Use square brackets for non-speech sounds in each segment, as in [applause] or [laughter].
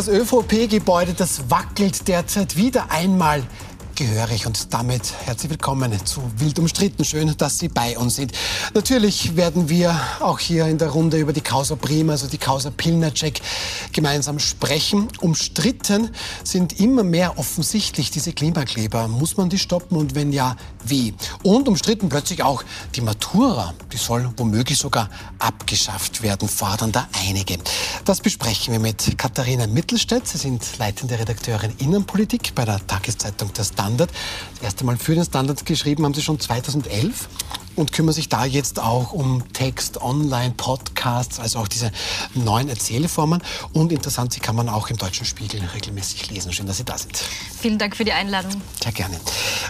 Das ÖVP-Gebäude, das wackelt derzeit wieder einmal gehörig. Und damit herzlich willkommen zu Wild umstritten. Schön, dass Sie bei uns sind. Natürlich werden wir auch hier in der Runde über die Causa Prima, also die Causa Pilnacek, gemeinsam sprechen. Umstritten sind immer mehr offensichtlich diese Klimakleber. Muss man die stoppen und wenn ja, wie? Und umstritten plötzlich auch die Matura. Die soll womöglich sogar abgeschafft werden, fordern da einige. Das besprechen wir mit Katharina Mittelstädt. Sie sind leitende Redakteurin Innenpolitik bei der Tageszeitung Der Standard. Standard. Das erste Mal für den Standard geschrieben haben Sie schon 2011 und kümmern sich da jetzt auch um Text, Online, Podcasts, also auch diese neuen Erzählformen. Und interessant, sie kann man auch im Deutschen Spiegel regelmäßig lesen. Schön, dass Sie da sind. Vielen Dank für die Einladung. Sehr gerne.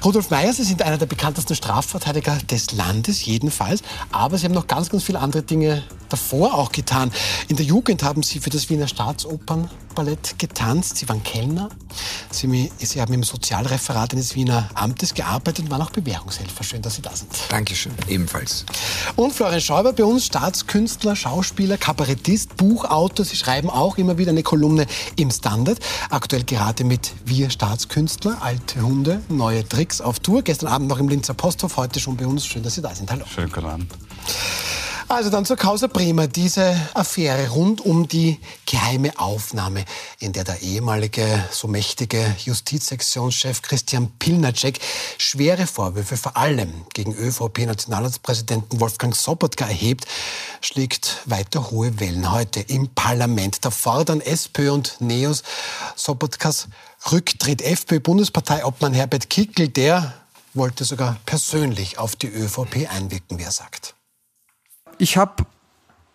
Rudolf Meyer, Sie sind einer der bekanntesten Strafverteidiger des Landes, jedenfalls. Aber Sie haben noch ganz, ganz viele andere Dinge davor auch getan. In der Jugend haben Sie für das Wiener Staatsopernballett getanzt. Sie waren Kellner. Sie, Sie haben im Sozialreferat eines Wiener Amtes gearbeitet und waren auch Bewährungshelfer. Schön, dass Sie da sind. Dankeschön, ebenfalls. Und Florian Schäuber bei uns, Staatskünstler, Schauspieler, Kabarettist, Buchautor. Sie schreiben auch immer wieder eine Kolumne im Standard. Aktuell gerade mit Wir Staatskünstler, alte Hunde, neue Tricks auf Tour. Gestern Abend noch im Linzer Posthof, heute schon bei uns. Schön, dass Sie da sind. Hallo. Schönen guten Abend. Also dann zur Causa Bremer, diese Affäre rund um die geheime Aufnahme, in der der ehemalige, so mächtige Justizsektionschef Christian Pilnacek schwere Vorwürfe vor allem gegen ÖVP-Nationalratspräsidenten Wolfgang Sobotka erhebt, schlägt weiter hohe Wellen heute im Parlament. Da fordern SPÖ und NEOS Sobotkas Rücktritt. FPÖ-Bundesparteiobmann Herbert Kickel, der wollte sogar persönlich auf die ÖVP einwirken, wie er sagt. Ich habe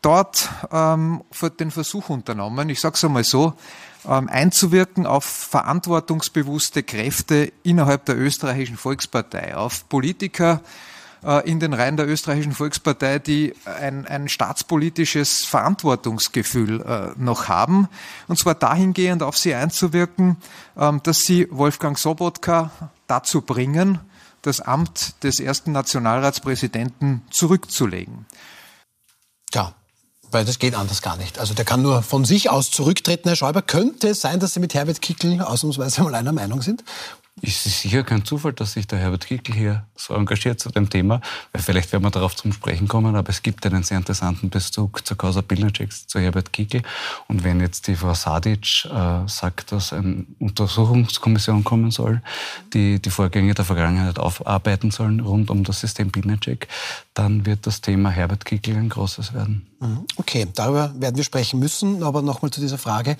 dort ähm, den Versuch unternommen, ich sage es einmal so, ähm, einzuwirken auf verantwortungsbewusste Kräfte innerhalb der österreichischen Volkspartei, auf Politiker äh, in den Reihen der österreichischen Volkspartei, die ein, ein staatspolitisches Verantwortungsgefühl äh, noch haben, und zwar dahingehend auf sie einzuwirken, ähm, dass sie Wolfgang Sobotka dazu bringen, das Amt des ersten Nationalratspräsidenten zurückzulegen. Ja, weil das geht anders gar nicht. Also der kann nur von sich aus zurücktreten, Herr Schäuber. Könnte es sein, dass Sie mit Herbert Kickel ausnahmsweise mal einer Meinung sind? Ist es sicher kein Zufall, dass sich der Herbert Kickl hier so engagiert zu dem Thema, weil vielleicht werden wir darauf zum Sprechen kommen, aber es gibt einen sehr interessanten Bezug zur Causa Pilnacek, zu Herbert Kickl. Und wenn jetzt die Frau Sadic äh, sagt, dass eine Untersuchungskommission kommen soll, die die Vorgänge der Vergangenheit aufarbeiten sollen rund um das System Pilnacek, dann wird das Thema Herbert Kickl ein großes werden. Mhm. Okay, darüber werden wir sprechen müssen. Aber nochmal zu dieser Frage.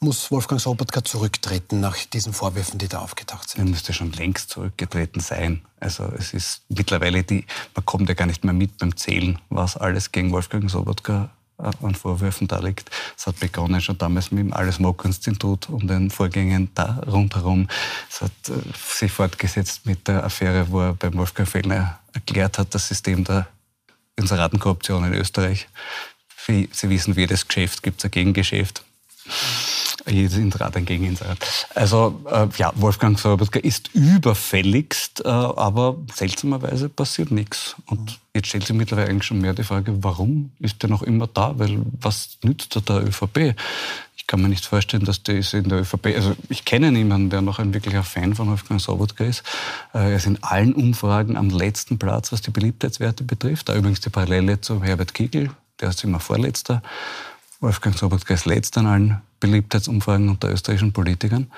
Muss Wolfgang Sobotka zurücktreten nach diesen Vorwürfen, die da aufgetaucht sind? Er müsste schon längst zurückgetreten sein. Also es ist mittlerweile die, man kommt ja gar nicht mehr mit beim Zählen, was alles gegen Wolfgang Sobotka äh, an Vorwürfen da liegt. Es hat begonnen schon damals mit dem Alles-Mock-Institut und den Vorgängen da rundherum. Es hat äh, sich fortgesetzt mit der Affäre, wo er beim Wolfgang Fellner erklärt hat, das System der Inseratenkorruption in Österreich. Sie wissen, wie jedes Geschäft gibt es ein Gegengeschäft. Jedes Inserat ein Gegeninserat. Also äh, ja, Wolfgang Sobotka ist überfälligst, äh, aber seltsamerweise passiert nichts. Und jetzt stellt sich mittlerweile eigentlich schon mehr die Frage, warum ist er noch immer da? Weil was nützt er der ÖVP? Ich kann mir nicht vorstellen, dass der ist in der ÖVP, also ich kenne niemanden, der noch ein wirklicher Fan von Wolfgang Sobotka ist. Äh, er ist in allen Umfragen am letzten Platz, was die Beliebtheitswerte betrifft. Da übrigens die Parallele zu Herbert Kickl, der ist immer Vorletzter. Wolfgang Sobotka ist letzter an allen Beliebtheitsumfragen unter österreichischen Politikern.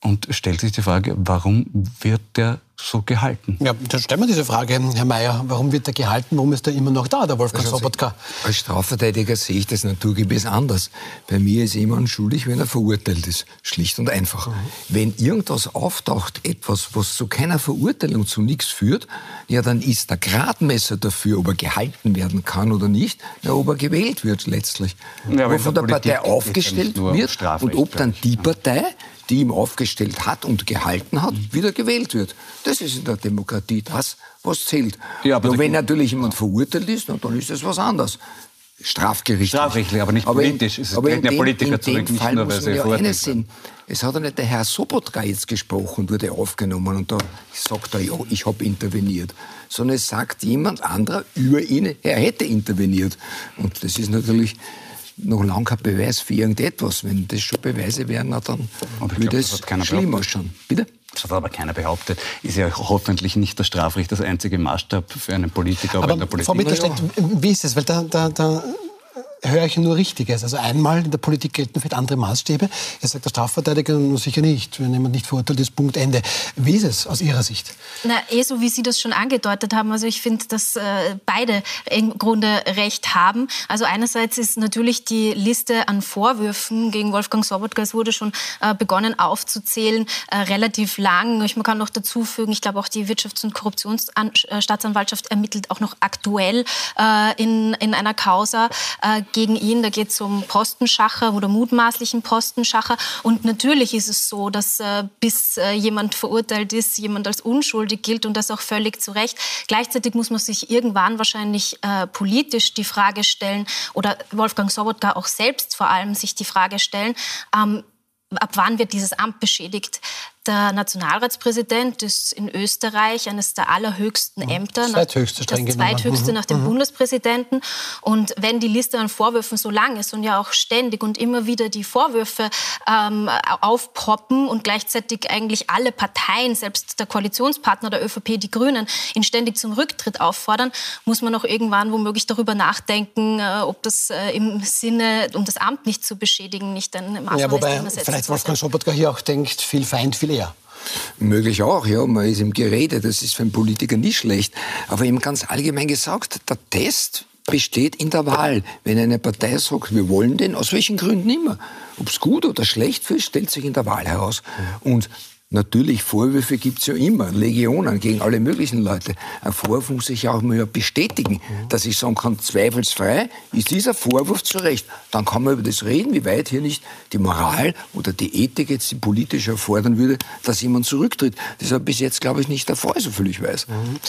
Und stellt sich die Frage, warum wird der so gehalten? Ja, dann stellen wir diese Frage, Herr Mayer. Warum wird er gehalten? Warum ist er immer noch da, der Wolfgang also, Sobotka? Als Strafverteidiger sehe ich das naturgemäß anders. Bei mir ist jemand schuldig, wenn er verurteilt ist. Schlicht und einfach. Mhm. Wenn irgendwas auftaucht, etwas, was zu keiner Verurteilung, zu nichts führt, ja, dann ist der Gradmesser dafür, ob er gehalten werden kann oder nicht, ja, ob er gewählt wird letztlich. Ja, ob von der, der Partei aufgestellt wird und ob dann die Partei die ihm aufgestellt hat und gehalten hat, wieder gewählt wird. Das ist in der Demokratie das, was zählt. Ja, aber Nur wenn natürlich jemand verurteilt ist, dann ist das was anderes. Strafgerichtlich. Strafrechtlich, aber nicht aber politisch. es aber in dem, Politiker in zurück, dem Fall nur, muss man ja eines sehen. Es hat ja nicht der Herr Sobotka jetzt gesprochen, wurde aufgenommen und da sagt er, ja, ich habe interveniert. Sondern es sagt jemand anderer über ihn, er hätte interveniert. Und das ist natürlich noch lange kein Beweis für irgendetwas. Wenn das schon Beweise wären, na, dann würde es schlimm ausschauen. Bitte? Das hat aber keiner behauptet. Ist ja hoffentlich nicht das Strafrecht das einzige Maßstab für einen Politiker. Aber, aber in der Politik. Frau Mittelstedt, wie ist es? Weil da, da, da höre ich nur Richtiges. Also einmal in der Politik gelten vielleicht andere Maßstäbe. Er sagt der Strafverteidiger sicher nicht. Wenn jemand nicht verurteilt ist, Punkt, Ende. Wie ist es aus Ihrer Sicht? Na, eh so wie Sie das schon angedeutet haben. Also ich finde, dass äh, beide im Grunde Recht haben. Also einerseits ist natürlich die Liste an Vorwürfen gegen Wolfgang Sobotka, es wurde schon äh, begonnen aufzuzählen, äh, relativ lang. Ich, man kann noch dazu fügen, ich glaube auch die Wirtschafts- und Korruptionsstaatsanwaltschaft ermittelt auch noch aktuell äh, in, in einer Causa äh, gegen ihn. Da geht es um Postenschacher oder mutmaßlichen Postenschacher. Und natürlich ist es so, dass äh, bis äh, jemand verurteilt ist, jemand als unschuldig gilt und das auch völlig zu Recht. Gleichzeitig muss man sich irgendwann wahrscheinlich äh, politisch die Frage stellen oder Wolfgang Sobotka auch selbst vor allem sich die Frage stellen, ähm, ab wann wird dieses Amt beschädigt? Der Nationalratspräsident ist in Österreich eines der allerhöchsten mhm. Ämter. Das zweithöchste, das zweithöchste nach dem mhm. Bundespräsidenten. Und wenn die Liste an Vorwürfen so lang ist und ja auch ständig und immer wieder die Vorwürfe ähm, aufpoppen und gleichzeitig eigentlich alle Parteien, selbst der Koalitionspartner der ÖVP, die Grünen, ihn ständig zum Rücktritt auffordern, muss man auch irgendwann womöglich darüber nachdenken, äh, ob das äh, im Sinne, um das Amt nicht zu beschädigen, nicht ein Maßnahme ja, wobei ist, vielleicht Wolfgang Sobotka hier auch denkt, viel Feind, viel mehr. Möglich auch, ja. Man ist im Gerede, das ist für einen Politiker nicht schlecht. Aber eben ganz allgemein gesagt, der Test besteht in der Wahl. Wenn eine Partei sagt, wir wollen den, aus welchen Gründen immer. Ob es gut oder schlecht ist, stellt sich in der Wahl heraus. Und Natürlich, Vorwürfe gibt es ja immer, Legionen gegen alle möglichen Leute. Ein Vorwurf muss sich auch mal bestätigen, dass ich sagen kann, zweifelsfrei ist dieser Vorwurf zu Recht. Dann kann man über das reden, wie weit hier nicht die Moral oder die Ethik jetzt die politisch erfordern würde, dass jemand zurücktritt. Das ist aber bis jetzt, glaube ich, nicht der Fall, soviel ich weiß. Mhm.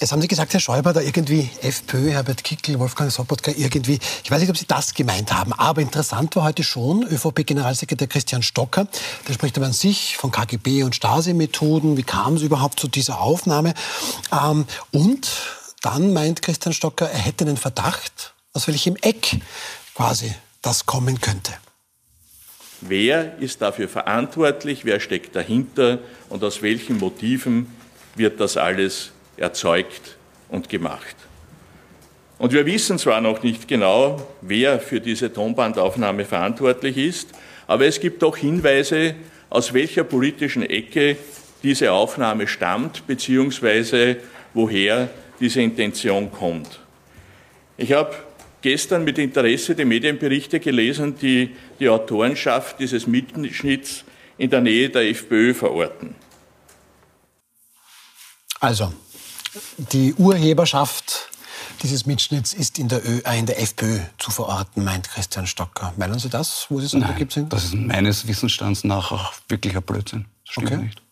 Jetzt haben Sie gesagt, Herr Schäuber, da irgendwie FPÖ, Herbert Kickl, Wolfgang Sobotka, irgendwie, ich weiß nicht, ob Sie das gemeint haben, aber interessant war heute schon ÖVP-Generalsekretär Christian Stocker, der spricht aber an sich von KGB und Stasi-Methoden, wie kam es überhaupt zu dieser Aufnahme? Ähm, und dann meint Christian Stocker, er hätte einen Verdacht, aus welchem Eck quasi das kommen könnte. Wer ist dafür verantwortlich? Wer steckt dahinter? Und aus welchen Motiven wird das alles erzeugt und gemacht. Und wir wissen zwar noch nicht genau, wer für diese Tonbandaufnahme verantwortlich ist, aber es gibt doch Hinweise, aus welcher politischen Ecke diese Aufnahme stammt, beziehungsweise woher diese Intention kommt. Ich habe gestern mit Interesse die Medienberichte gelesen, die die Autorenschaft dieses Mitschnitts in der Nähe der FPÖ verorten. Also, die Urheberschaft dieses Mitschnitts ist in der, Ö, äh, in der FPÖ zu verorten, meint Christian Stocker. Meinen Sie das, wo Sie sagen, Nein, da es Das ist meines Wissensstands nach auch wirklicher Blödsinn. Das stimmt okay. nicht.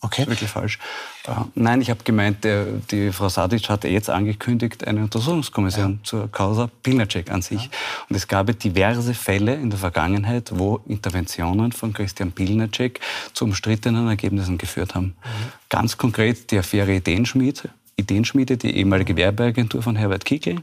Okay. Das ist wirklich falsch. Äh, nein, ich habe gemeint, der, die Frau Sadic hat jetzt angekündigt eine Untersuchungskommission ja. zur Causa Pilnacek an sich. Ja. Und es gab diverse Fälle in der Vergangenheit, wo Interventionen von Christian Pilnacek zu umstrittenen Ergebnissen geführt haben. Mhm. Ganz konkret die Affäre Ideenschmied, Ideenschmiede, die ehemalige Werbeagentur von Herbert Kickl,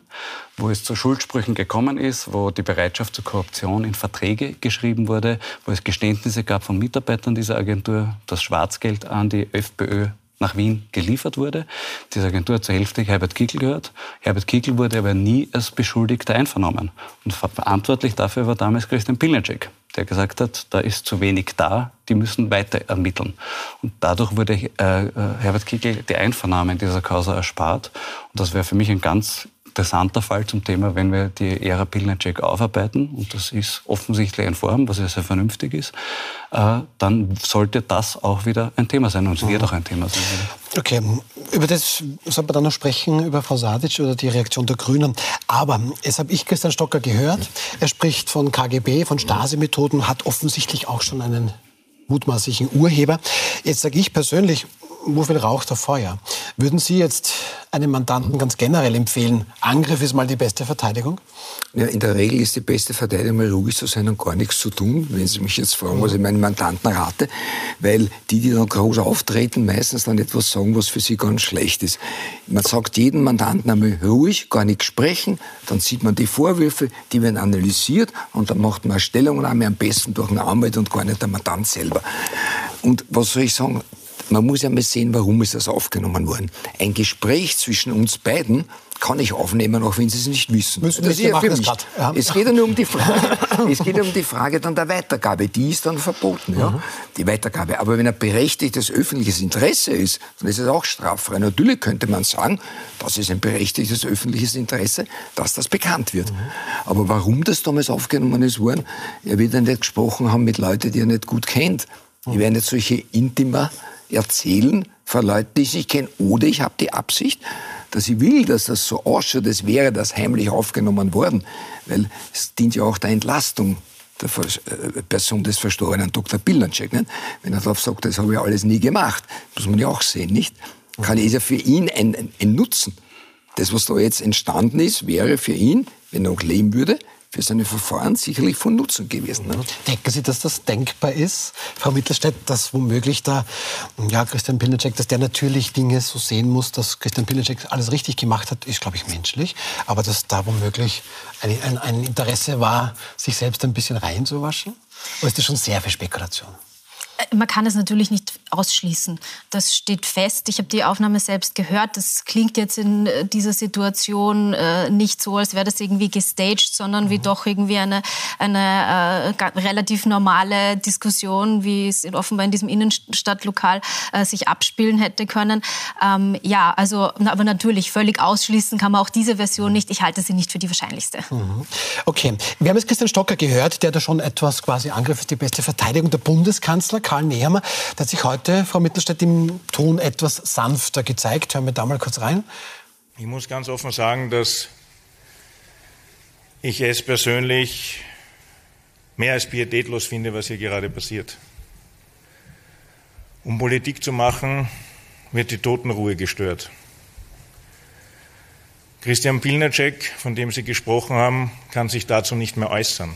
wo es zu Schuldsprüchen gekommen ist, wo die Bereitschaft zur Korruption in Verträge geschrieben wurde, wo es Geständnisse gab von Mitarbeitern dieser Agentur, dass Schwarzgeld an die FPÖ nach Wien geliefert wurde. Diese Agentur hat zur Hälfte Herbert Kickl gehört. Herbert Kickl wurde aber nie als Beschuldigter einvernommen. Und verantwortlich dafür war damals Christian Pilnacek, der gesagt hat, da ist zu wenig da, die müssen weiter ermitteln. Und dadurch wurde äh, äh Herbert Kickl die Einvernahme in dieser Causa erspart. Und das wäre für mich ein ganz interessanter Fall zum Thema, wenn wir die Ära Pilnacek aufarbeiten, und das ist offensichtlich ein Vorhaben, was ja sehr vernünftig ist, äh, dann sollte das auch wieder ein Thema sein und es wird auch ein Thema sein. Okay, über das soll man dann noch sprechen, über Frau Sadic oder die Reaktion der Grünen. Aber jetzt habe ich Christian Stocker gehört, er spricht von KGB, von Stasi-Methoden, hat offensichtlich auch schon einen mutmaßlichen Urheber. Jetzt sage ich persönlich, wo viel Rauch der Feuer. Würden Sie jetzt einem Mandanten ganz generell empfehlen, Angriff ist mal die beste Verteidigung? Ja, in der Regel ist die beste Verteidigung, mal ruhig zu sein und gar nichts zu tun, wenn Sie mich jetzt fragen, was ich meinen Mandanten rate, weil die, die dann groß auftreten, meistens dann etwas sagen, was für sie ganz schlecht ist. Man sagt jedem Mandanten einmal ruhig, gar nichts sprechen, dann sieht man die Vorwürfe, die werden analysiert und dann macht man eine Stellungnahme am besten durch einen Anwalt und gar nicht der Mandant selber. Und was soll ich sagen? Man muss ja mal sehen, warum ist das aufgenommen worden. Ein Gespräch zwischen uns beiden kann ich aufnehmen, auch wenn Sie es nicht wissen. Müssen das wir ist ja für machen grad. Ja. Es geht ja nur um die [laughs] Frage, es geht ja um die Frage dann der Weitergabe. Die ist dann verboten, ja, die Weitergabe. Aber wenn ein berechtigtes öffentliches Interesse ist, dann ist es auch straffrei. Natürlich könnte man sagen, das ist ein berechtigtes öffentliches Interesse, dass das bekannt wird. Aber warum das damals aufgenommen ist worden, er wird ja nicht gesprochen haben mit Leuten, die er nicht gut kennt. Die werden jetzt solche Intima erzählen von Leuten, die sich kennen. Oder ich habe die Absicht, dass ich will, dass das so ausschaut, als wäre das heimlich aufgenommen worden. Weil es dient ja auch der Entlastung der äh, Person des verstorbenen Dr. Pilnacek. Nicht? Wenn er darauf sagt, das habe ich alles nie gemacht, muss man ja auch sehen, nicht? Kann ist ja für ihn ein, ein, ein Nutzen. Das, was da jetzt entstanden ist, wäre für ihn, wenn er noch leben würde, für seine Verfahren sicherlich von Nutzen gewesen. Ne? Denken Sie, dass das denkbar ist, Frau Mittelstädt, dass womöglich da, ja, Christian Pilnacek, dass der natürlich Dinge so sehen muss, dass Christian Pilnacek alles richtig gemacht hat, ist, glaube ich, menschlich. Aber dass da womöglich ein, ein, ein Interesse war, sich selbst ein bisschen reinzuwaschen? Oder ist das schon sehr viel Spekulation? Man kann es natürlich nicht ausschließen. Das steht fest. Ich habe die Aufnahme selbst gehört. Das klingt jetzt in äh, dieser Situation äh, nicht so, als wäre das irgendwie gestaged, sondern wie doch irgendwie eine, eine äh, relativ normale Diskussion, wie es in, offenbar in diesem Innenstadtlokal äh, sich abspielen hätte können. Ähm, ja, also, na, aber natürlich völlig ausschließen kann man auch diese Version nicht. Ich halte sie nicht für die wahrscheinlichste. Okay, wir haben jetzt Christian Stocker gehört, der da schon etwas quasi Angriff ist die beste Verteidigung. Der Bundeskanzler Karl Nehammer, der hat sich heute, Frau Mittelstädt, im Ton etwas sanfter gezeigt. Hören wir da mal kurz rein. Ich muss ganz offen sagen, dass ich es persönlich mehr als pietätlos finde, was hier gerade passiert. Um Politik zu machen, wird die Totenruhe gestört. Christian Pilnacek, von dem Sie gesprochen haben, kann sich dazu nicht mehr äußern.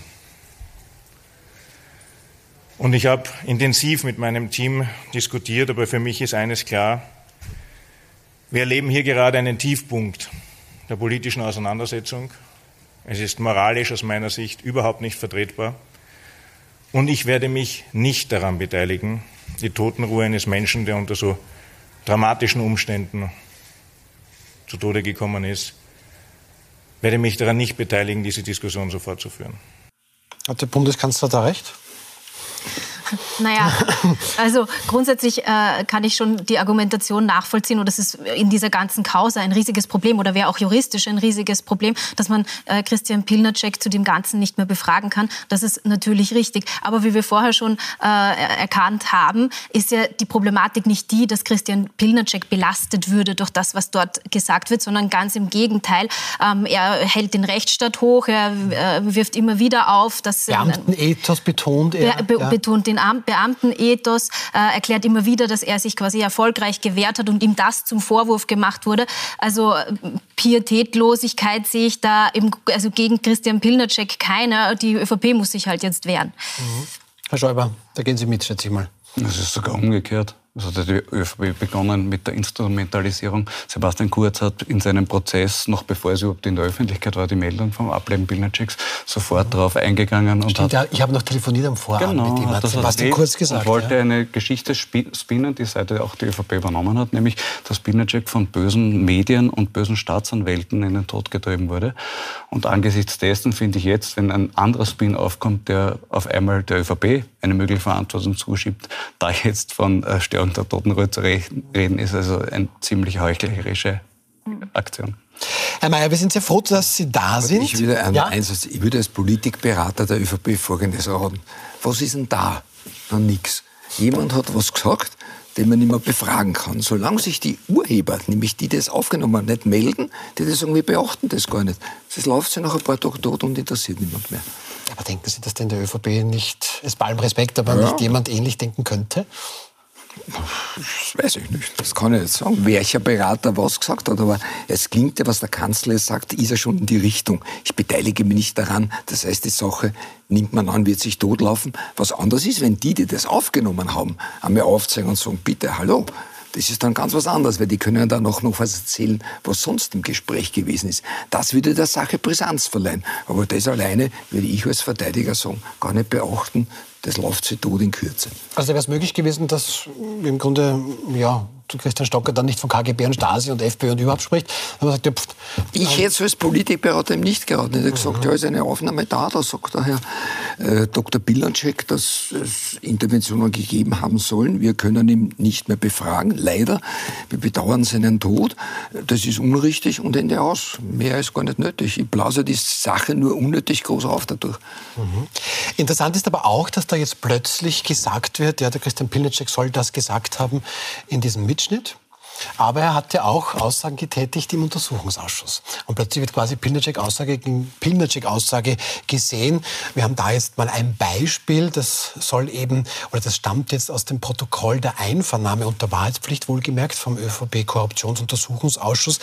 Und ich habe intensiv mit meinem Team diskutiert, aber für mich ist eines klar, wir erleben hier gerade einen Tiefpunkt der politischen Auseinandersetzung. Es ist moralisch aus meiner Sicht überhaupt nicht vertretbar. Und ich werde mich nicht daran beteiligen, die Totenruhe eines Menschen, der unter so dramatischen Umständen zu Tode gekommen ist, werde mich daran nicht beteiligen, diese Diskussion so fortzuführen. Hat der Bundeskanzler da recht? Naja, also grundsätzlich äh, kann ich schon die Argumentation nachvollziehen und das ist in dieser ganzen Causa ein riesiges Problem oder wäre auch juristisch ein riesiges Problem, dass man äh, Christian Pilnacek zu dem Ganzen nicht mehr befragen kann. Das ist natürlich richtig. Aber wie wir vorher schon äh, erkannt haben, ist ja die Problematik nicht die, dass Christian Pilnacek belastet würde durch das, was dort gesagt wird, sondern ganz im Gegenteil. Ähm, er hält den Rechtsstaat hoch, er äh, wirft immer wieder auf, dass Beamtenethos betont er. Be ja. betont den Am Beamtenethos, äh, erklärt immer wieder, dass er sich quasi erfolgreich gewehrt hat und ihm das zum Vorwurf gemacht wurde. Also äh, Pietätlosigkeit sehe ich da im, also gegen Christian Pilnacek keine. Die ÖVP muss sich halt jetzt wehren. Herr Schäuber, da gehen Sie mit, schätze ich mal. Das ist sogar umgekehrt. Es hat die ÖVP begonnen mit der Instrumentalisierung. Sebastian Kurz hat in seinem Prozess, noch bevor es überhaupt in der Öffentlichkeit war, die Meldung vom Ableben Pilnaceks, sofort darauf eingegangen und Stimmt, hat ich habe noch telefoniert am Vorabend Genau, mit ihm, hat das Sebastian Kurz gesagt. Und wollte ja. eine Geschichte spi- spinnen, die Seite auch die ÖVP übernommen hat, nämlich, dass Pilnacek von bösen Medien und bösen Staatsanwälten in den Tod getrieben wurde. Und angesichts dessen finde ich jetzt, wenn ein anderer Spin aufkommt, der auf einmal der ÖVP eine mögliche Verantwortung zuschiebt, da jetzt von äh, Störung der Totenruhe zu re- reden, ist also eine ziemlich heuchlerische Aktion. Herr Mayer, wir sind sehr froh, dass Sie da sind. Ich würde, ja? eins, ich würde als Politikberater der ÖVP Folgendes raten. Was ist denn da? Na, nix. Jemand hat was gesagt, den man nicht mehr befragen kann. Solange sich die Urheber, nämlich die, die das aufgenommen haben, nicht melden, die das irgendwie beachten das gar nicht. Das läuft sich nach ein paar Tagen tot und interessiert niemand mehr. Aber denken Sie, dass denn der ÖVP nicht, es bei allem Respekt, aber Ja. nicht jemand ähnlich denken könnte? Das weiß ich nicht. Das kann ich nicht sagen, welcher Berater was gesagt hat. Aber es klingt ja, was der Kanzler sagt, ist ja schon in die Richtung. Ich beteilige mich nicht daran. Das heißt, die Sache nimmt man an, wird sich totlaufen. Was anders ist, wenn die, die das aufgenommen haben, einmal aufzeigen und sagen, bitte, hallo, das ist dann ganz was anderes, weil die können dann auch noch was erzählen, was sonst im Gespräch gewesen ist. Das würde der Sache Brisanz verleihen. Aber das alleine würde ich als Verteidiger sagen, gar nicht beachten. Das läuft sich tot in Kürze. Also wäre es möglich gewesen, dass im Grunde ja, Christian Stocker dann nicht von KGB und Stasi und FPÖ und überhaupt spricht. Sagt, ja, pff, ich hätte es als Politikberater ihm nicht geraten. Ich hätte gesagt, ja, ist eine Aufnahme da. Da sagt der Herr äh, Dr. Bilanczek, dass es Interventionen gegeben haben sollen. Wir können ihn nicht mehr befragen, leider. Wir bedauern seinen Tod. Das ist unrichtig und Ende aus. Mehr ist gar nicht nötig. Ich blase die Sache nur unnötig groß auf dadurch. Mhm. Interessant ist aber auch, dass da jetzt plötzlich gesagt wird, ja, der Christian Pilnacek soll das gesagt haben in diesem Mitschnitt Mitschnitt. Aber er hat ja auch Aussagen getätigt im Untersuchungsausschuss. Und plötzlich wird quasi Pilnacek-Aussage gegen Pilnacek-Aussage gesehen. Wir haben da jetzt mal ein Beispiel, das soll eben, oder das stammt jetzt aus dem Protokoll der Einvernahme unter Wahrheitspflicht, wohlgemerkt vom ÖVP-Korruptionsuntersuchungsausschuss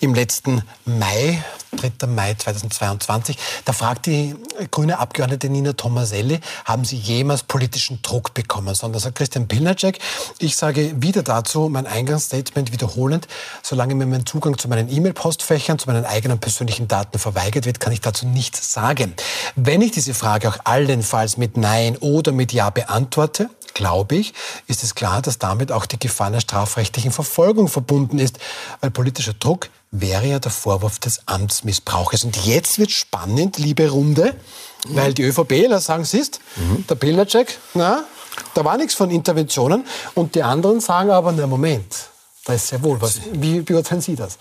im letzten Mai, 3. Mai 2022. Da fragt die grüne Abgeordnete Nina Tomaselli, haben Sie jemals politischen Druck bekommen? Sondern sagt Christian Pilnacek, ich sage wieder dazu mein Eingangsstatement wiederholend, solange mir mein Zugang zu meinen E-Mail-Postfächern, zu meinen eigenen persönlichen Daten verweigert wird, kann ich dazu nichts sagen. Wenn ich diese Frage auch allenfalls mit Nein oder mit Ja beantworte, glaube ich, ist es klar, dass damit auch die Gefahr einer strafrechtlichen Verfolgung verbunden ist, weil politischer Druck wäre ja der Vorwurf des Amtsmissbrauches. Und jetzt wird spannend, liebe Runde, mhm. weil die ÖVPler sagen, siehst, mhm. der Pilnacek, na, da war nichts von Interventionen. Und die anderen sagen aber, na Moment, ist sehr wohl was. Wie beurteilen Sie das?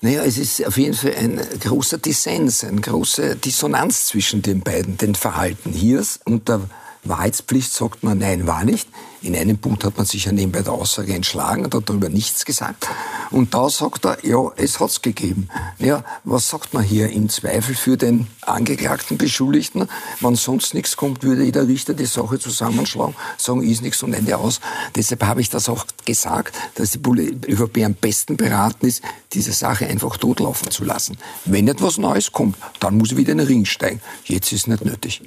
Naja, es ist auf jeden Fall ein großer Dissens, eine große Dissonanz zwischen den beiden, den Verhalten hier und der Wahrheitspflicht sagt man, nein, war nicht. In einem Punkt hat man sich ja nebenbei der Aussage entschlagen und hat darüber nichts gesagt. Und da sagt er, ja, es hat's gegeben. Ja, was sagt man hier? Im Zweifel für den angeklagten Beschuldigten, wenn sonst nichts kommt, würde jeder Richter die Sache zusammenschlagen, sagen, ist nichts und Ende aus. Deshalb habe ich das auch gesagt, dass die ÖVP am besten beraten ist, diese Sache einfach totlaufen zu lassen. Wenn etwas Neues kommt, dann muss er wieder in den Ring steigen. Jetzt ist es nicht nötig.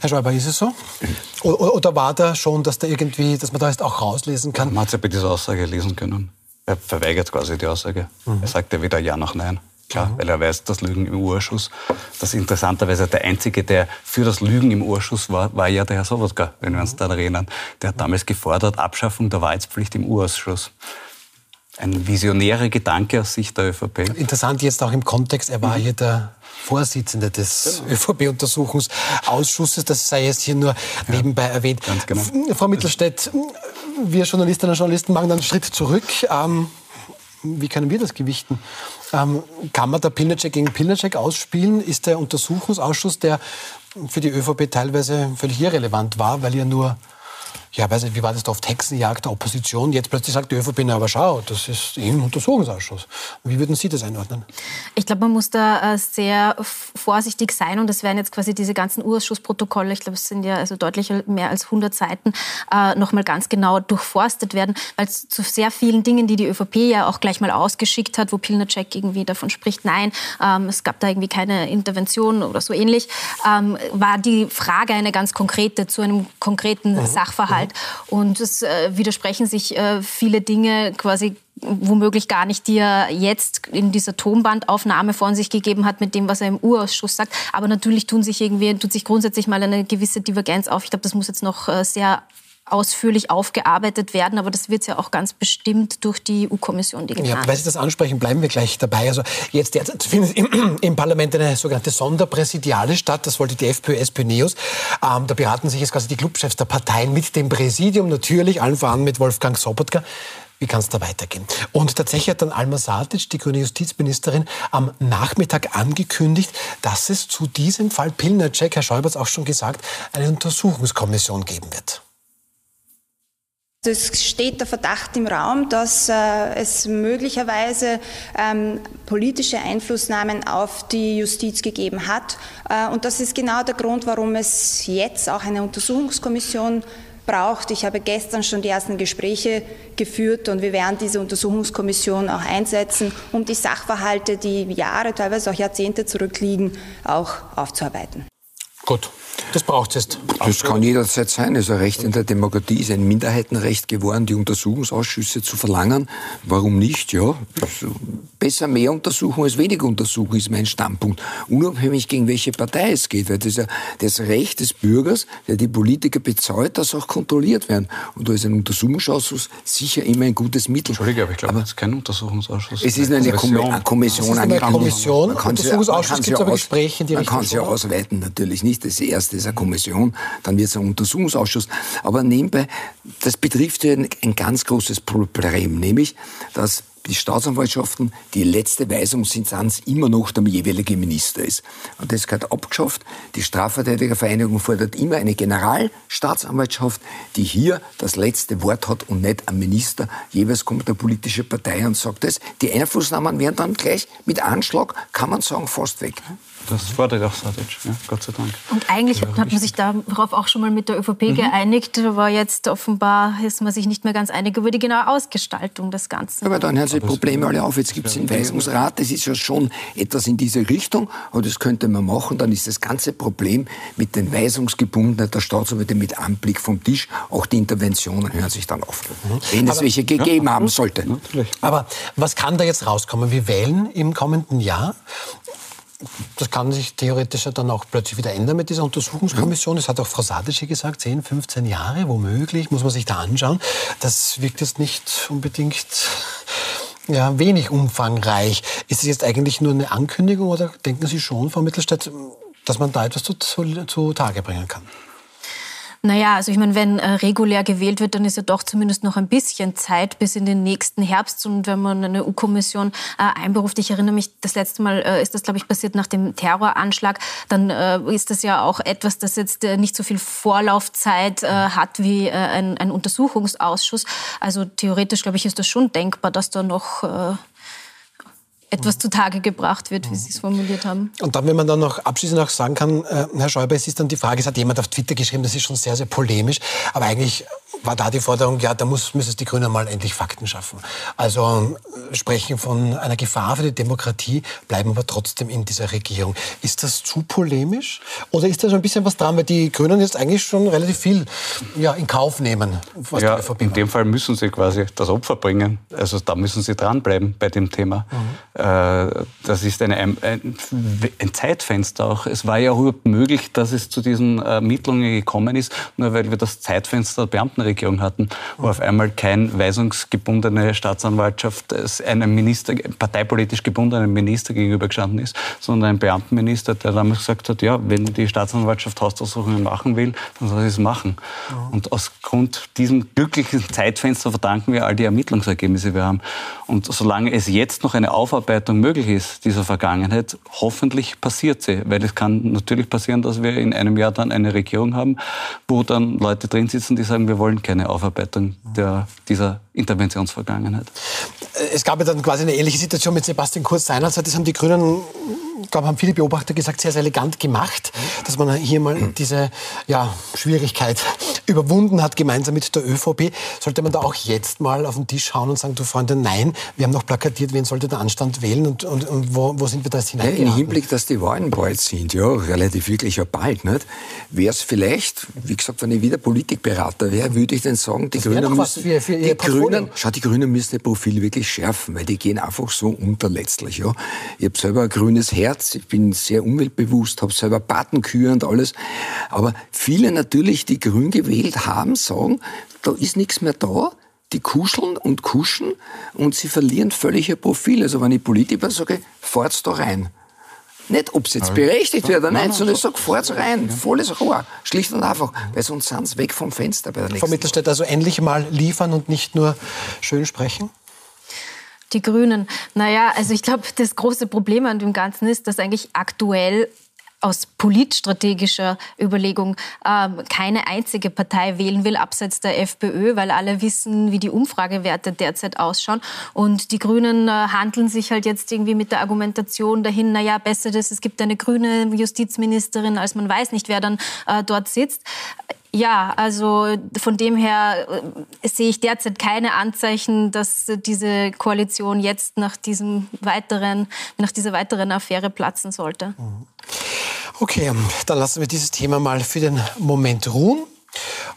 Herr Schäuber, ist es so? Oder war da schon, dass da irgendwie, dass man da jetzt auch rauslesen kann? Man hat ja bei dieser Aussage lesen können. Er verweigert quasi die Aussage. Mhm. Er sagt ja weder Ja noch Nein. Klar, mhm. weil er weiß, das Lügen im Urschuss. Das ist interessanterweise der Einzige, der für das Lügen im Urschuss war, war ja der Herr Sobotka, wenn wir uns da erinnern. Der hat damals gefordert, Abschaffung der Wahrheitspflicht im Urausschuss. Ein visionärer Gedanke aus Sicht der ÖVP. Interessant jetzt auch im Kontext, er war mhm. hier der Vorsitzende des genau. ÖVP-Untersuchungsausschusses. Das sei jetzt hier nur ja, nebenbei erwähnt. Genau. Frau Mittelstädt, wir Journalistinnen und Journalisten machen einen Schritt zurück. Ähm, wie können wir das gewichten? Ähm, kann man da Pilnacek gegen Pilnacek ausspielen? Ist der Untersuchungsausschuss, der für die ÖVP teilweise völlig irrelevant war, weil ja nur ja, weiß nicht, wie war das da oft Hexenjagd der Opposition? Jetzt plötzlich sagt die ÖVP, na aber schau, das ist im Untersuchungsausschuss. Wie würden Sie das einordnen? Ich glaube, man muss da äh, sehr vorsichtig sein und es werden jetzt quasi diese ganzen Urausschussprotokolle, ich glaube, es sind ja also deutlich mehr als 100 Seiten, äh, nochmal ganz genau durchforstet werden, weil es zu sehr vielen Dingen, die die ÖVP ja auch gleich mal ausgeschickt hat, wo Pilnacek irgendwie davon spricht, nein, ähm, es gab da irgendwie keine Intervention oder so ähnlich, ähm, war die Frage eine ganz konkrete zu einem konkreten mhm. Sachverhalt. Gewalt. Und es äh, widersprechen sich äh, viele Dinge quasi womöglich gar nicht, die er jetzt in dieser Tonbandaufnahme von sich gegeben hat mit dem, was er im Urausschuss sagt. Aber natürlich tun sich irgendwie, tut sich grundsätzlich mal eine gewisse Divergenz auf. Ich glaube, das muss jetzt noch äh, sehr ausführlich aufgearbeitet werden, aber das wird ja auch ganz bestimmt durch die EU-Kommission, die ja, Weil Sie das ansprechen, bleiben wir gleich dabei. Also jetzt derzeit findet im, im Parlament eine sogenannte Sonderpräsidiale statt. Das wollte die FPÖ, SPÖ, NEOS. Ähm, da beraten sich jetzt quasi die Clubchefs der Parteien mit dem Präsidium, natürlich allen voran mit Wolfgang Sobotka. Wie kann es da weitergehen? Und tatsächlich hat dann Alma Satic, die grüne Justizministerin, am Nachmittag angekündigt, dass es zu diesem Fall Pilnacek, Herr Schäuber hat es auch schon gesagt, eine Untersuchungskommission geben wird. Es steht der Verdacht im Raum, dass äh, es möglicherweise ähm, politische Einflussnahmen auf die Justiz gegeben hat. Äh, und das ist genau der Grund, warum es jetzt auch eine Untersuchungskommission braucht. Ich habe gestern schon die ersten Gespräche geführt und wir werden diese Untersuchungskommission auch einsetzen, um die Sachverhalte, die Jahre, teilweise auch Jahrzehnte zurückliegen, auch aufzuarbeiten. Gut, das braucht es jetzt. Das kann jederzeit sein. Also Recht in der Demokratie ist ein Minderheitenrecht geworden, die Untersuchungsausschüsse zu verlangen. Warum nicht? Ja, besser mehr untersuchen als weniger untersuchen, ist mein Standpunkt. Unabhängig gegen welche Partei es geht. Weil das ist ja das Recht des Bürgers, der die Politiker bezahlt, dass auch kontrolliert werden. Und da ist ein Untersuchungsausschuss sicher immer ein gutes Mittel. Entschuldige, aber ich glaube, es ist kein Untersuchungsausschuss. Es ist eine Kommission. Eine Kommission. Es ist eine Kommission. Untersuchungsausschuss gibt es aber Gespräche in die Man kann es ja ausweiten, natürlich nicht. Das erste ist eine Kommission, dann wird es ein Untersuchungsausschuss. Aber nebenbei, das betrifft ein, ein ganz großes Problem, nämlich, dass die Staatsanwaltschaften die letzte Weisungsinstanz immer noch der jeweilige Minister ist. Und das gehört abgeschafft. Die Strafverteidigervereinigung fordert immer eine Generalstaatsanwaltschaft, die hier das letzte Wort hat und nicht ein Minister. Jeweils kommt eine politische Partei und sagt das. Die Einflussnahmen werden dann gleich mit Anschlag, kann man sagen, fast weg. Das fordert auch Sadic, ja, Gott sei Dank. Und eigentlich hat man sich darauf auch schon mal mit der ÖVP Mhm. geeinigt, aber jetzt offenbar ist man sich nicht mehr ganz einig über die genaue Ausgestaltung des Ganzen. Aber dann hören Sie die Probleme alle auf. Jetzt gibt es den Weisungsrat. Das ist ja schon etwas in diese Richtung. Aber das könnte man machen. Dann ist das ganze Problem mit den Weisungsgebundenen der Staatsanwälte mit Anblick vom Tisch. Auch die Interventionen hören sich dann auf. Wenn es welche gegeben haben sollte. Aber was kann da jetzt rauskommen? Wir wählen im kommenden Jahr. Das kann sich theoretisch dann auch plötzlich wieder ändern mit dieser Untersuchungskommission. Das hat auch Frau Sadische gesagt, 10, 15 Jahre womöglich, muss man sich da anschauen. Das wirkt jetzt nicht unbedingt ja, wenig umfangreich. Ist es jetzt eigentlich nur eine Ankündigung oder denken Sie schon, Frau Mittelstadt, dass man da etwas zu, zu, zu Tage bringen kann? Naja, also ich meine, wenn äh, regulär gewählt wird, dann ist ja doch zumindest noch ein bisschen Zeit bis in den nächsten Herbst. Und wenn man eine EU-Kommission äh, einberuft, ich erinnere mich, das letzte Mal äh, ist das, glaube ich, passiert nach dem Terroranschlag, dann äh, ist das ja auch etwas, das jetzt äh, nicht so viel Vorlaufzeit äh, hat wie ein, ein Untersuchungsausschuss. Also theoretisch, glaube ich, ist das schon denkbar, dass da noch äh, etwas zutage gebracht wird, wie Sie es formuliert haben. Und dann, wenn man dann noch abschließend auch sagen kann, äh, Herr Schäuber, es ist dann die Frage, es hat jemand auf Twitter geschrieben, das ist schon sehr, sehr polemisch, aber eigentlich war da die Forderung, ja, da muss, müssen es die Grünen mal endlich Fakten schaffen. Also äh, sprechen von einer Gefahr für die Demokratie, bleiben aber trotzdem in dieser Regierung. Ist das zu polemisch? Oder ist da schon ein bisschen was dran, weil die Grünen jetzt eigentlich schon relativ viel ja, in Kauf nehmen, was Ja, in dem Fall müssen sie quasi das Opfer bringen. Also da müssen sie dranbleiben bei dem Thema. Äh, Das ist eine, ein, ein Zeitfenster auch. Es war ja überhaupt möglich, dass es zu diesen Ermittlungen gekommen ist, nur weil wir das Zeitfenster der Beamtenregierung hatten, wo auf einmal kein weisungsgebundene Staatsanwaltschaft einem Minister, parteipolitisch gebundenen Minister gegenüber gestanden ist, sondern ein Beamtenminister, der damals gesagt hat, ja, wenn die Staatsanwaltschaft Hausdurchsuchungen machen will, dann soll sie es machen. Und aus Grund diesem glücklichen Zeitfenster verdanken wir all die Ermittlungsergebnisse, die wir haben. Und solange es jetzt noch eine Aufarbeitung möglich ist, dieser Vergangenheit, hoffentlich passiert sie. Weil es kann natürlich passieren, dass wir in einem Jahr dann eine Regierung haben, wo dann Leute drin sitzen, die sagen, wir wollen keine Aufarbeitung der, dieser Interventionsvergangenheit. Es gab ja dann quasi eine ähnliche Situation mit Sebastian Kurz seinerzeit. Das haben die Grünen, ich glaube, haben viele Beobachter gesagt, sehr, sehr elegant gemacht, dass man hier mal diese ja, Schwierigkeit [laughs] überwunden hat, gemeinsam mit der ÖVP. Sollte man da auch jetzt mal auf den Tisch schauen und sagen, du Freunde, nein, wir haben noch plakatiert, wen sollte der Anstand wählen und, und, und wo, wo sind wir da jetzt Ja, Im? Hinblick, dass die Wahlen bald sind, ja, relativ wirklich ja bald, nicht? Wäre es vielleicht, wie gesagt, wenn ich wieder Politikberater wäre, würde ich dann sagen, die wäre Grünen müssen, für- für die. Grünen, schau, die Grünen müssen ihr Profil wirklich schärfen, weil die gehen einfach so unter letztlich, ja. Ich habe selber ein grünes Herz, ich bin sehr umweltbewusst, habe selber Patenkühe und alles. Aber viele natürlich, die grün gewählt haben, sagen, da ist nichts mehr da. Die kuscheln und kuschen und sie verlieren völlig ihr Profil. Also wenn ich Politiker sage, fahrt's da rein. Nicht, ob es jetzt berechtigt wird oder nicht, sondern ich sage, fahrt's rein, volles Rohr, schlicht und einfach, weil sonst sind sie weg vom Fenster bei der Frau nächsten. Mittelstädt, also endlich mal liefern und nicht nur schön sprechen? Die Grünen. Naja, also ich glaube, das große Problem an dem Ganzen ist, dass eigentlich aktuell aus politstrategischer Überlegung ähm, keine einzige Partei wählen will, abseits der FPÖ, weil alle wissen, wie die Umfragewerte derzeit ausschauen. Und die Grünen äh, handeln sich halt jetzt irgendwie mit der Argumentation dahin, naja, besser das, es gibt eine grüne Justizministerin, als man weiß nicht, wer dann äh, dort sitzt Ja, also von dem her äh, sehe ich derzeit keine Anzeichen, dass diese Koalition jetzt nach diesem weiteren, nach dieser weiteren Affäre platzen sollte. Mhm. Okay, dann lassen wir dieses Thema mal für den Moment ruhen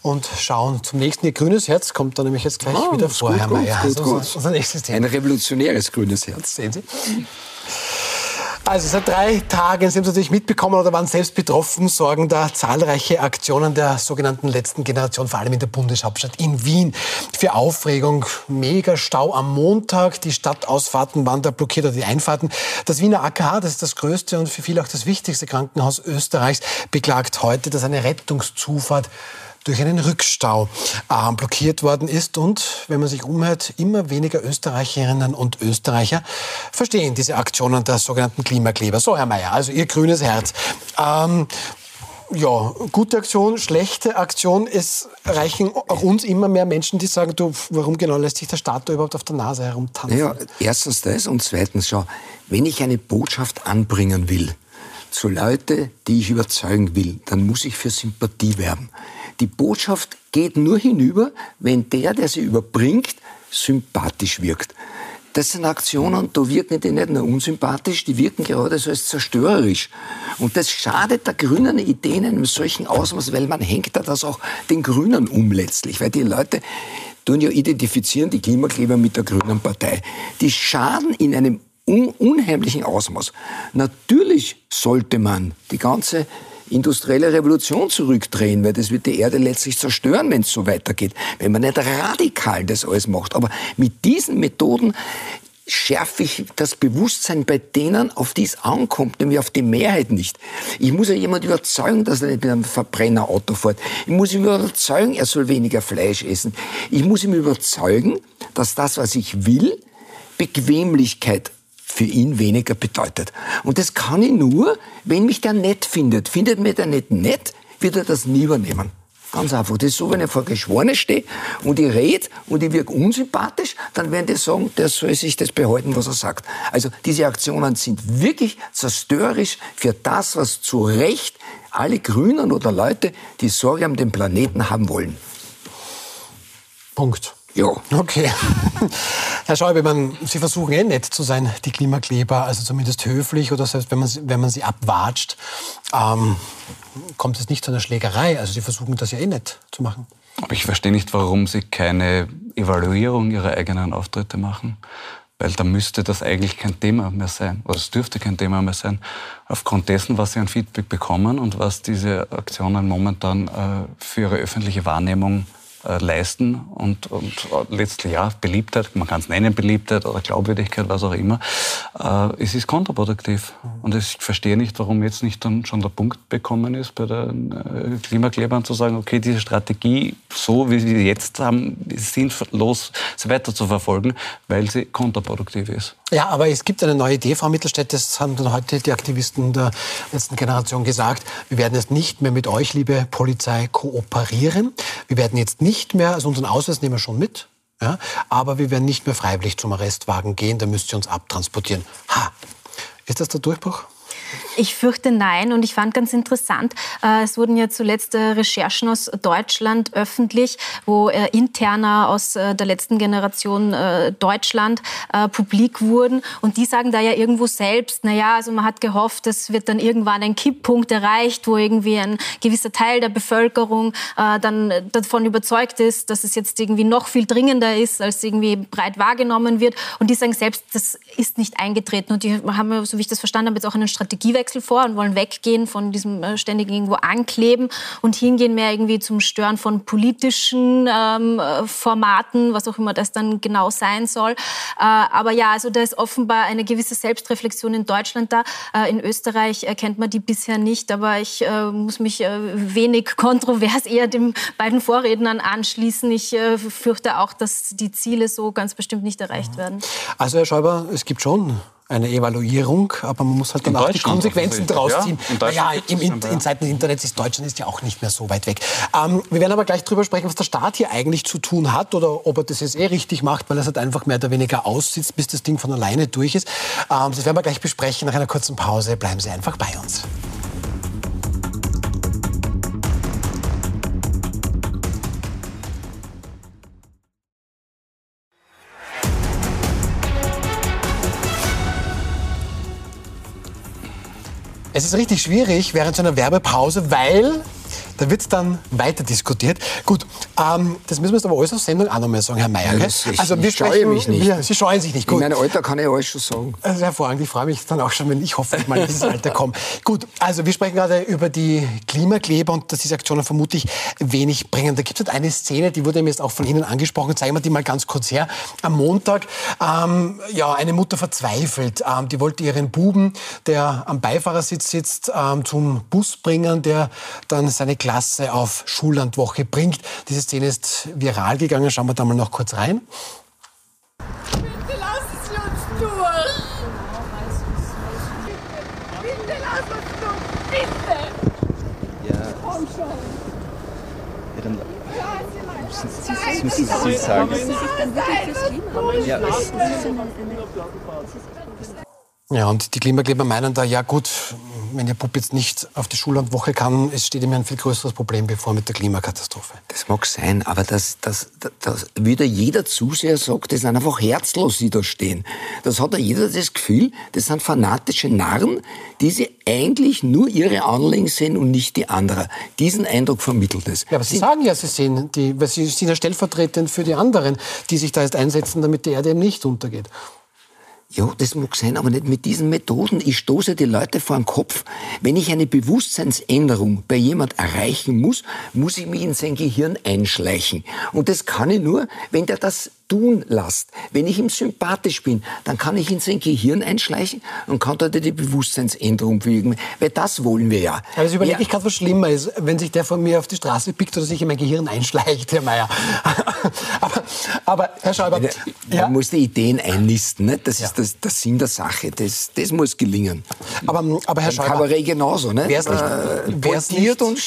und schauen zum nächsten. Ihr grünes Herz kommt dann nämlich jetzt gleich oh, wieder vor, gut, Herr Mayer. Gut, gut, also, unser nächstes Thema. Ein revolutionäres grünes Herz. Sehen Sie? Also seit drei Tagen, Sie haben es natürlich mitbekommen oder waren selbst betroffen, sorgen da zahlreiche Aktionen der sogenannten letzten Generation, vor allem in der Bundeshauptstadt in Wien, für Aufregung. Mega Stau am Montag, die Stadtausfahrten waren da blockiert oder die Einfahrten. Das Wiener AKH, das ist das größte und für viele auch das wichtigste Krankenhaus Österreichs, beklagt heute, dass eine Rettungszufahrt durch einen Rückstau äh, blockiert worden ist. Und wenn man sich umhört, immer weniger Österreicherinnen und Österreicher verstehen diese Aktionen der sogenannten Klimakleber. So, Herr Mayer, also Ihr grünes Herz. Ähm, ja, gute Aktion, schlechte Aktion. Es reichen auch uns immer mehr Menschen, die sagen, du, warum genau lässt sich der Staat da überhaupt auf der Nase herumtanzen? Ja, erstens das und zweitens, schau, wenn ich eine Botschaft anbringen will, zu Leute, die ich überzeugen will, dann muss ich für Sympathie werben. Die Botschaft geht nur hinüber, wenn der, der sie überbringt, sympathisch wirkt. Das sind Aktionen, da wirken die nicht nur unsympathisch, die wirken gerade so als zerstörerisch. Und das schadet der grünen Idee in einem solchen Ausmaß, weil man hängt da das auch den Grünen um letztlich. Weil die Leute tun ja identifizieren die Klimakleber mit der grünen Partei. Die schaden in einem un unheimlichen Ausmaß. Natürlich sollte man die ganze industrielle Revolution zurückdrehen, weil das wird die Erde letztlich zerstören, wenn es so weitergeht, wenn man nicht radikal das alles macht. Aber mit diesen Methoden schärfe ich das Bewusstsein bei denen, auf die es ankommt, nämlich auf die Mehrheit nicht. Ich muss ja jemand überzeugen, dass er nicht mit einem Verbrennerauto fährt. Ich muss ihm überzeugen, er soll weniger Fleisch essen. Ich muss ihm überzeugen, dass das, was ich will, Bequemlichkeit für ihn weniger bedeutet. Und das kann ich nur, wenn mich der nett findet. Findet mir der nicht nett, wird er das nie übernehmen. Ganz einfach. Das ist so, wenn ich vor Geschworenen stehe und ich rede und ich wirke unsympathisch, dann werden die sagen, der soll sich das behalten, was er sagt. Also diese Aktionen sind wirklich zerstörerisch für das, was zu Recht alle Grünen oder Leute, die Sorge um den Planeten haben wollen. Punkt. Ja. Okay. [laughs] Herr Schäuble, man, Sie versuchen eh nett zu sein, die Klimakleber, also zumindest höflich oder selbst wenn man, wenn man sie abwatscht, ähm, kommt es nicht zu einer Schlägerei. Also Sie versuchen das ja eh nett zu machen. Aber ich verstehe nicht, warum Sie keine Evaluierung Ihrer eigenen Auftritte machen. Weil da müsste das eigentlich kein Thema mehr sein. Oder es dürfte kein Thema mehr sein. Aufgrund dessen, was Sie an Feedback bekommen und was diese Aktionen momentan äh, für Ihre öffentliche Wahrnehmung äh, leisten und, und letztlich ja Beliebtheit, man kann es nennen Beliebtheit oder Glaubwürdigkeit, was auch immer, äh, es ist kontraproduktiv. Und ich verstehe nicht, warum jetzt nicht dann schon der Punkt bekommen ist bei den äh, Klimaklebern zu sagen, okay, diese Strategie, so wie sie jetzt haben, ist sinnlos, sie weiter zu verfolgen, weil sie kontraproduktiv ist. Ja, aber es gibt eine neue Idee, Frau Mittelstädt, das haben dann heute die Aktivisten der letzten Generation gesagt. Wir werden jetzt nicht mehr mit euch, liebe Polizei, kooperieren. Wir werden jetzt nicht mehr, also unseren Ausweis nehmen wir schon mit, ja, aber wir werden nicht mehr freiwillig zum Arrestwagen gehen, da müsst ihr uns abtransportieren. Ha, ist das der Durchbruch? Ich fürchte nein. Und ich fand ganz interessant, äh, es wurden ja zuletzt äh, Recherchen aus Deutschland öffentlich, wo äh, interner aus der letzten Generation Deutschland publik wurden. Und die sagen da ja irgendwo selbst, na ja, also man hat gehofft, es wird dann irgendwann ein Kipppunkt erreicht, wo irgendwie ein gewisser Teil der Bevölkerung dann davon überzeugt ist, dass es jetzt irgendwie noch viel dringender ist, als irgendwie breit wahrgenommen wird. Und die sagen selbst, das ist nicht eingetreten. Und die haben, so wie ich das verstanden habe, jetzt auch einen Strategiewechsel Strategiewechsel vor und wollen weggehen von diesem äh, ständigen irgendwo ankleben und hingehen mehr irgendwie zum Stören von politischen ähm, äh, Formaten, was auch immer das dann genau sein soll. Äh, aber ja, also da ist offenbar eine gewisse Selbstreflexion in Deutschland da. Äh, in Österreich erkennt man die bisher nicht, aber ich äh, muss mich äh, wenig [laughs] kontrovers eher den beiden Vorrednern anschließen. Ich fürchte auch, dass die Ziele so ganz bestimmt nicht erreicht werden. Also Herr Schäuber, es gibt schon eine Evaluierung, aber man muss halt dann auch die Konsequenzen draus ziehen. Ja, ja im, in, in Zeiten des Internets ist Deutschland ist ja auch nicht mehr so weit weg. Ähm, wir werden aber gleich darüber sprechen, was der Staat hier eigentlich zu tun hat oder ob er das jetzt eh richtig macht, weil er es halt einfach mehr oder weniger aussitzt, bis das Ding von alleine durch ist. Ähm, das werden wir gleich besprechen nach einer kurzen Pause. Bleiben Sie einfach bei uns. Es ist richtig schwierig während so einer Werbepause, weil da wird dann weiter diskutiert. Gut, ähm, das müssen wir jetzt aber alles auf Sendung auch noch mal sagen, Herr Mayer. Ja, also wir scheue mich nicht. Wir, Sie scheuen sich nicht. In Gut. meinem Alter kann ich alles schon sagen. Also hervorragend, ich freue mich dann auch schon, wenn ich hoffentlich mal in dieses Alter komme. Gut, also wir sprechen gerade über die Klimakleber und dass diese Aktionen vermutlich wenig bringen. Da gibt es halt eine Szene, die wurde mir jetzt auch von Ihnen angesprochen. Zeigen wir die mal ganz kurz her. Am Montag, ähm, ja, eine Mutter verzweifelt. Ähm, die wollte ihren Buben, der am Beifahrersitz sitzt, ähm, zum Bus bringen, der dann seine Klasse auf Schullandwoche bringt. Diese Szene ist viral gegangen. Schauen wir da mal noch kurz rein. Bitte lassen Sie uns durch! Bitte lass uns durch! Bitte! Ja. Komm schon! Ja, dann müssen das müssen Sie sagen. Ja, Ja, und die Klimakleber meinen da, ja gut, wenn Ihr Bub jetzt nicht auf die Schullandwoche kann, es steht ihm ein viel größeres Problem bevor mit der Klimakatastrophe. Das mag sein, aber das, das, das, das wieder jeder Zuseher sagt, das sind einfach herzlos, die da stehen. Das hat ja jeder das Gefühl, das sind fanatische Narren, die sie eigentlich nur ihre Anliegen sehen und nicht die anderen. Diesen Eindruck vermittelt es. Ja, aber Sie sagen ja, Sie sehen die, weil Sie sind ja stellvertretend für die anderen, die sich da jetzt einsetzen, damit die Erde eben nicht untergeht. Ja, das mag sein, aber nicht mit diesen Methoden. Ich stoße die Leute vor den Kopf. Wenn ich eine Bewusstseinsänderung bei jemand erreichen muss, muss ich mich in sein Gehirn einschleichen. Und das kann ich nur, wenn der das tun lässt. Wenn ich ihm sympathisch bin, dann kann ich in sein Gehirn einschleichen und kann dort die Bewusstseinsänderung bewegen. Weil das wollen wir ja. Also ich überlege Ja. ich gerade, was schlimmer ist, wenn sich der von mir auf die Straße pickt oder sich in mein Gehirn einschleicht, Herr Mayer. [laughs] aber, aber, Herr Schäuber, Man ja, muss die Ideen einnisten. Nicht? Das ist das, der Sinn der Sache. Das, das muss gelingen. aber, aber Herr Schäuber, Kabarett genauso. Ne? Wär's nicht- Äh, wär's nicht- und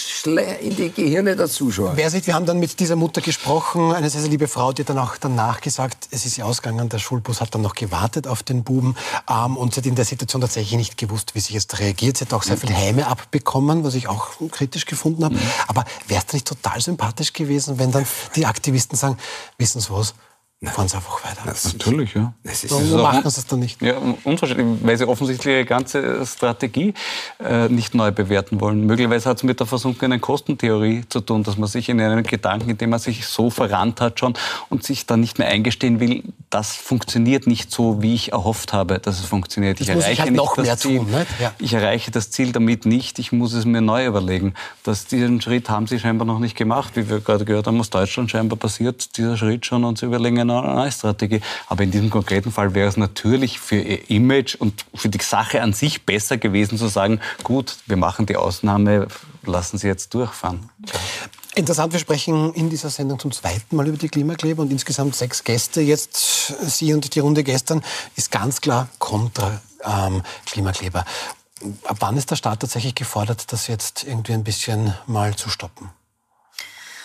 in die Gehirne der Zuschauer. Wer sieht, wir haben dann mit dieser Mutter gesprochen, eine sehr, sehr liebe Frau, die dann auch danach gesagt, es ist ausgegangen, der Schulbus hat dann noch gewartet auf den Buben ähm, und sie hat in der Situation tatsächlich nicht gewusst, wie sie jetzt reagiert. Sie hat auch sehr viel Heime abbekommen, was ich auch kritisch gefunden habe. Aber wäre es nicht total sympathisch gewesen, wenn dann die Aktivisten sagen, wissen Sie was, fahren Sie einfach weiter. Natürlich, ja. Das ist, Warum machen Sie es dann nicht? Ja, un- unverständlich, weil sie offensichtlich ihre ganze Strategie äh, nicht neu bewerten wollen. Möglicherweise hat es mit der versunkenen Kostentheorie zu tun, dass man sich in einem Gedanken, in dem man sich so verrannt hat schon und sich dann nicht mehr eingestehen will, das funktioniert nicht so, wie ich erhofft habe, dass es funktioniert. Ich halt nicht noch das mehr Ziel. tun, nicht? Ja. Ich erreiche das Ziel damit nicht, ich muss es mir neu überlegen. Das, diesen Schritt haben sie scheinbar noch nicht gemacht, wie wir gerade gehört haben, aus Deutschland scheinbar passiert dieser Schritt schon und sie überlegen eine neue Strategie. Aber in diesem konkreten Fall wäre es natürlich für ihr Image und für die Sache an sich besser gewesen zu sagen, gut, wir machen die Ausnahme, lassen Sie jetzt durchfahren. Interessant, wir sprechen in dieser Sendung zum zweiten Mal über die Klimakleber und insgesamt sechs Gäste. Jetzt Sie und die Runde gestern ist ganz klar kontra ähm, Klimakleber. Ab wann ist der Staat tatsächlich gefordert, das jetzt irgendwie ein bisschen mal zu stoppen?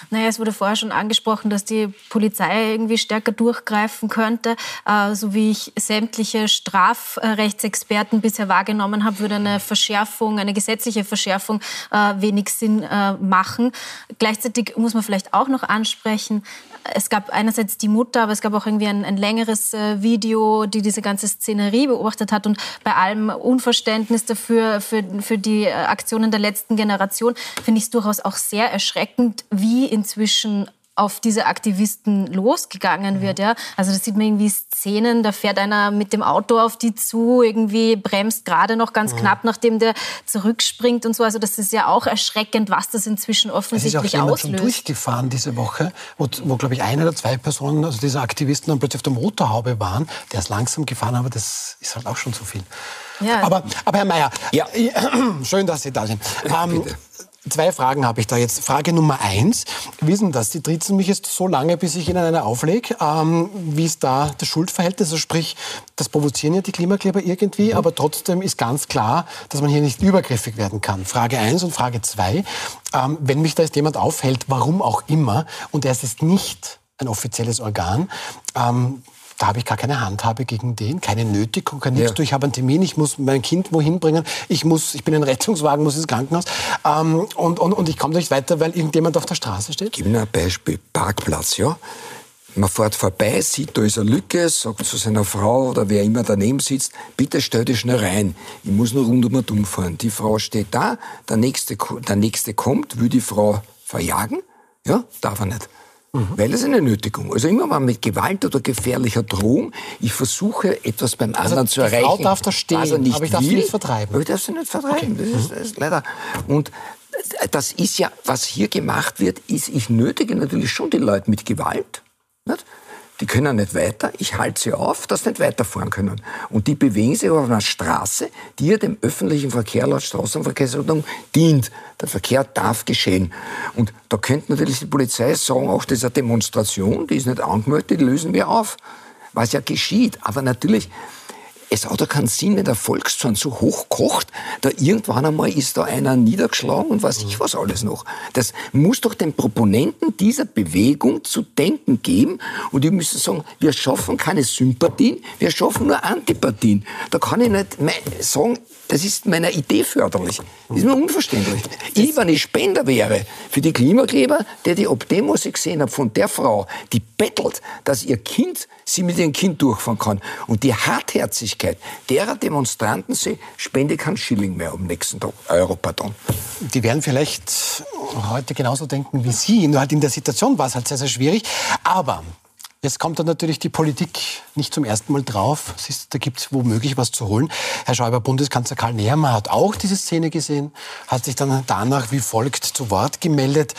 Naja, es wurde vorher schon angesprochen, dass die Polizei irgendwie stärker durchgreifen könnte. Äh, so wie ich sämtliche Strafrechtsexperten bisher wahrgenommen habe, würde eine Verschärfung, eine gesetzliche Verschärfung äh, wenig Sinn äh, machen. Gleichzeitig muss man vielleicht auch noch ansprechen, es gab einerseits die Mutter, aber es gab auch irgendwie ein, ein längeres äh, Video, die diese ganze Szenerie beobachtet hat. Und bei allem Unverständnis dafür, für, für die äh, Aktionen der letzten Generation, finde ich es durchaus auch sehr erschreckend, wie inzwischen auf diese Aktivisten losgegangen wird. Ja? Also da sieht man irgendwie Szenen, da fährt einer mit dem Auto auf die zu, irgendwie bremst gerade noch ganz knapp, nachdem der zurückspringt und so. Also das ist ja auch erschreckend, was das inzwischen Es ist auch offensichtlich jemand schon auslöst. durchgefahren diese Woche, wo, wo glaube ich, eine oder zwei Personen, also diese Aktivisten, dann plötzlich auf der Motorhaube waren. Der ist langsam gefahren, aber das ist halt auch schon zu viel. Ja. Aber, aber Herr Mayer, Ja. [clears throat] schön, dass Sie da sind. Ähm, Zwei Fragen habe ich da jetzt. Frage Nummer eins. Wie ist denn das? Die trizen mich jetzt so lange, bis ich Ihnen eine auflege. Ähm, wie ist da das Schuldverhältnis? Also sprich, das provozieren ja die Klimakleber irgendwie, aber trotzdem ist ganz klar, dass man hier nicht übergriffig werden kann. Frage eins und Frage zwei. Ähm, wenn mich da jetzt jemand aufhält, warum auch immer, und er ist nicht ein offizielles Organ, ähm, da habe ich gar keine Handhabe gegen den, keine Nötigung, kein nichts. Ja. Ich habe einen Termin, ich muss mein Kind wohin bringen, ich, muss, ich bin ein Rettungswagen, muss ins Krankenhaus ähm, und, und, und ich komme nicht weiter, weil irgendjemand auf der Straße steht. gebe Ihnen ein Beispiel. Parkplatz, ja. Man fährt vorbei, sieht, da ist eine Lücke, sagt zu seiner Frau oder wer immer daneben sitzt, bitte stell dich schnell rein. Ich muss nur rund um und um fahren. Die Frau steht da, der nächste, der nächste kommt, will die Frau verjagen. Ja, darf er nicht. Mhm. Weil das ist eine Nötigung. Also immer mal mit Gewalt oder gefährlicher Drohung, ich versuche etwas beim also anderen zu erreichen. Frau darf da stehen, er nicht aber ich darf will, sie nicht vertreiben. Aber ich darf sie nicht vertreiben. Okay. Das, ist, das ist leider. Und das ist ja, was hier gemacht wird, ist, ich nötige natürlich schon die Leute mit Gewalt. Nicht? Die können nicht weiter. Ich halte sie auf, dass sie nicht weiterfahren können. Und die bewegen sich auf einer Straße, die ja dem öffentlichen Verkehr laut Straßenverkehrsordnung dient. Der Verkehr darf geschehen. Und da könnte natürlich die Polizei sagen, auch das ist eine Demonstration, die ist nicht angemeldet, die lösen wir auf. Was ja geschieht. Aber natürlich, es hat ja keinen Sinn, wenn der Volkszorn so hoch kocht, da irgendwann einmal ist da einer niedergeschlagen und weiß ich was alles noch. Das muss doch den Proponenten dieser Bewegung zu denken geben und die müssen sagen, wir schaffen keine Sympathien, wir schaffen nur Antipathien. Da kann ich nicht sagen, das ist meiner Idee förderlich. Das ist mir unverständlich. Ich, wenn ich Spender wäre für die Klimakleber, der die ob dem, was ich gesehen habe, von der Frau, die bettelt, dass ihr Kind sie mit ihrem Kind durchfahren kann. Und die Hartherzigkeit derer Demonstranten, sie spende keinen Schilling mehr am nächsten Tag, Euro, pardon. Die werden vielleicht heute genauso denken wie Sie, nur halt in der Situation war es halt sehr, sehr schwierig. Aber Jetzt kommt dann natürlich die Politik nicht zum ersten Mal drauf. Ist, da gibt es womöglich was zu holen. Herr Schäuber, Bundeskanzler Karl Nehammer hat auch diese Szene gesehen, hat sich dann danach wie folgt zu Wort gemeldet.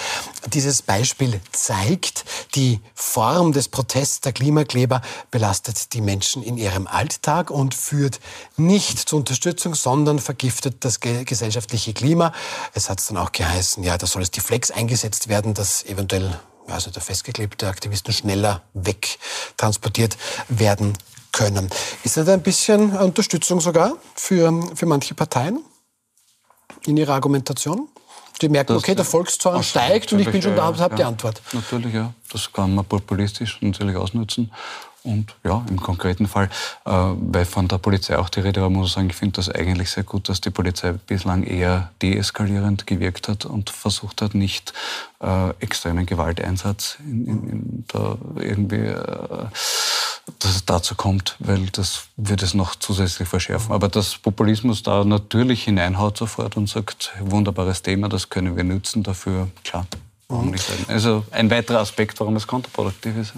Dieses Beispiel zeigt, die Form des Protests der Klimakleber belastet die Menschen in ihrem Alltag und führt nicht zur Unterstützung, sondern vergiftet das gesellschaftliche Klima. Es hat dann auch geheißen, ja, da soll es die Flex eingesetzt werden, dass eventuell also der festgeklebte Aktivisten schneller wegtransportiert werden können. Ist das ein bisschen Unterstützung sogar für, für manche Parteien in ihrer Argumentation? Die merken, das, okay, der Volkszorn steigt und ich bin schon da, habe ja, die Antwort. Natürlich, ja. Das kann man populistisch natürlich ausnutzen. Und ja, im konkreten Fall, äh, weil von der Polizei auch die Rede war, muss ich sagen, ich finde das eigentlich sehr gut, dass die Polizei bislang eher deeskalierend gewirkt hat und versucht hat, nicht äh, extremen Gewalteinsatz in, in, in da irgendwie äh, dass es dazu kommt, weil das wird es noch zusätzlich verschärfen. Aber dass Populismus da natürlich hineinhaut sofort und sagt, wunderbares Thema, das können wir nutzen dafür, klar. Mhm. Also ein weiterer Aspekt, warum es kontraproduktiv ist.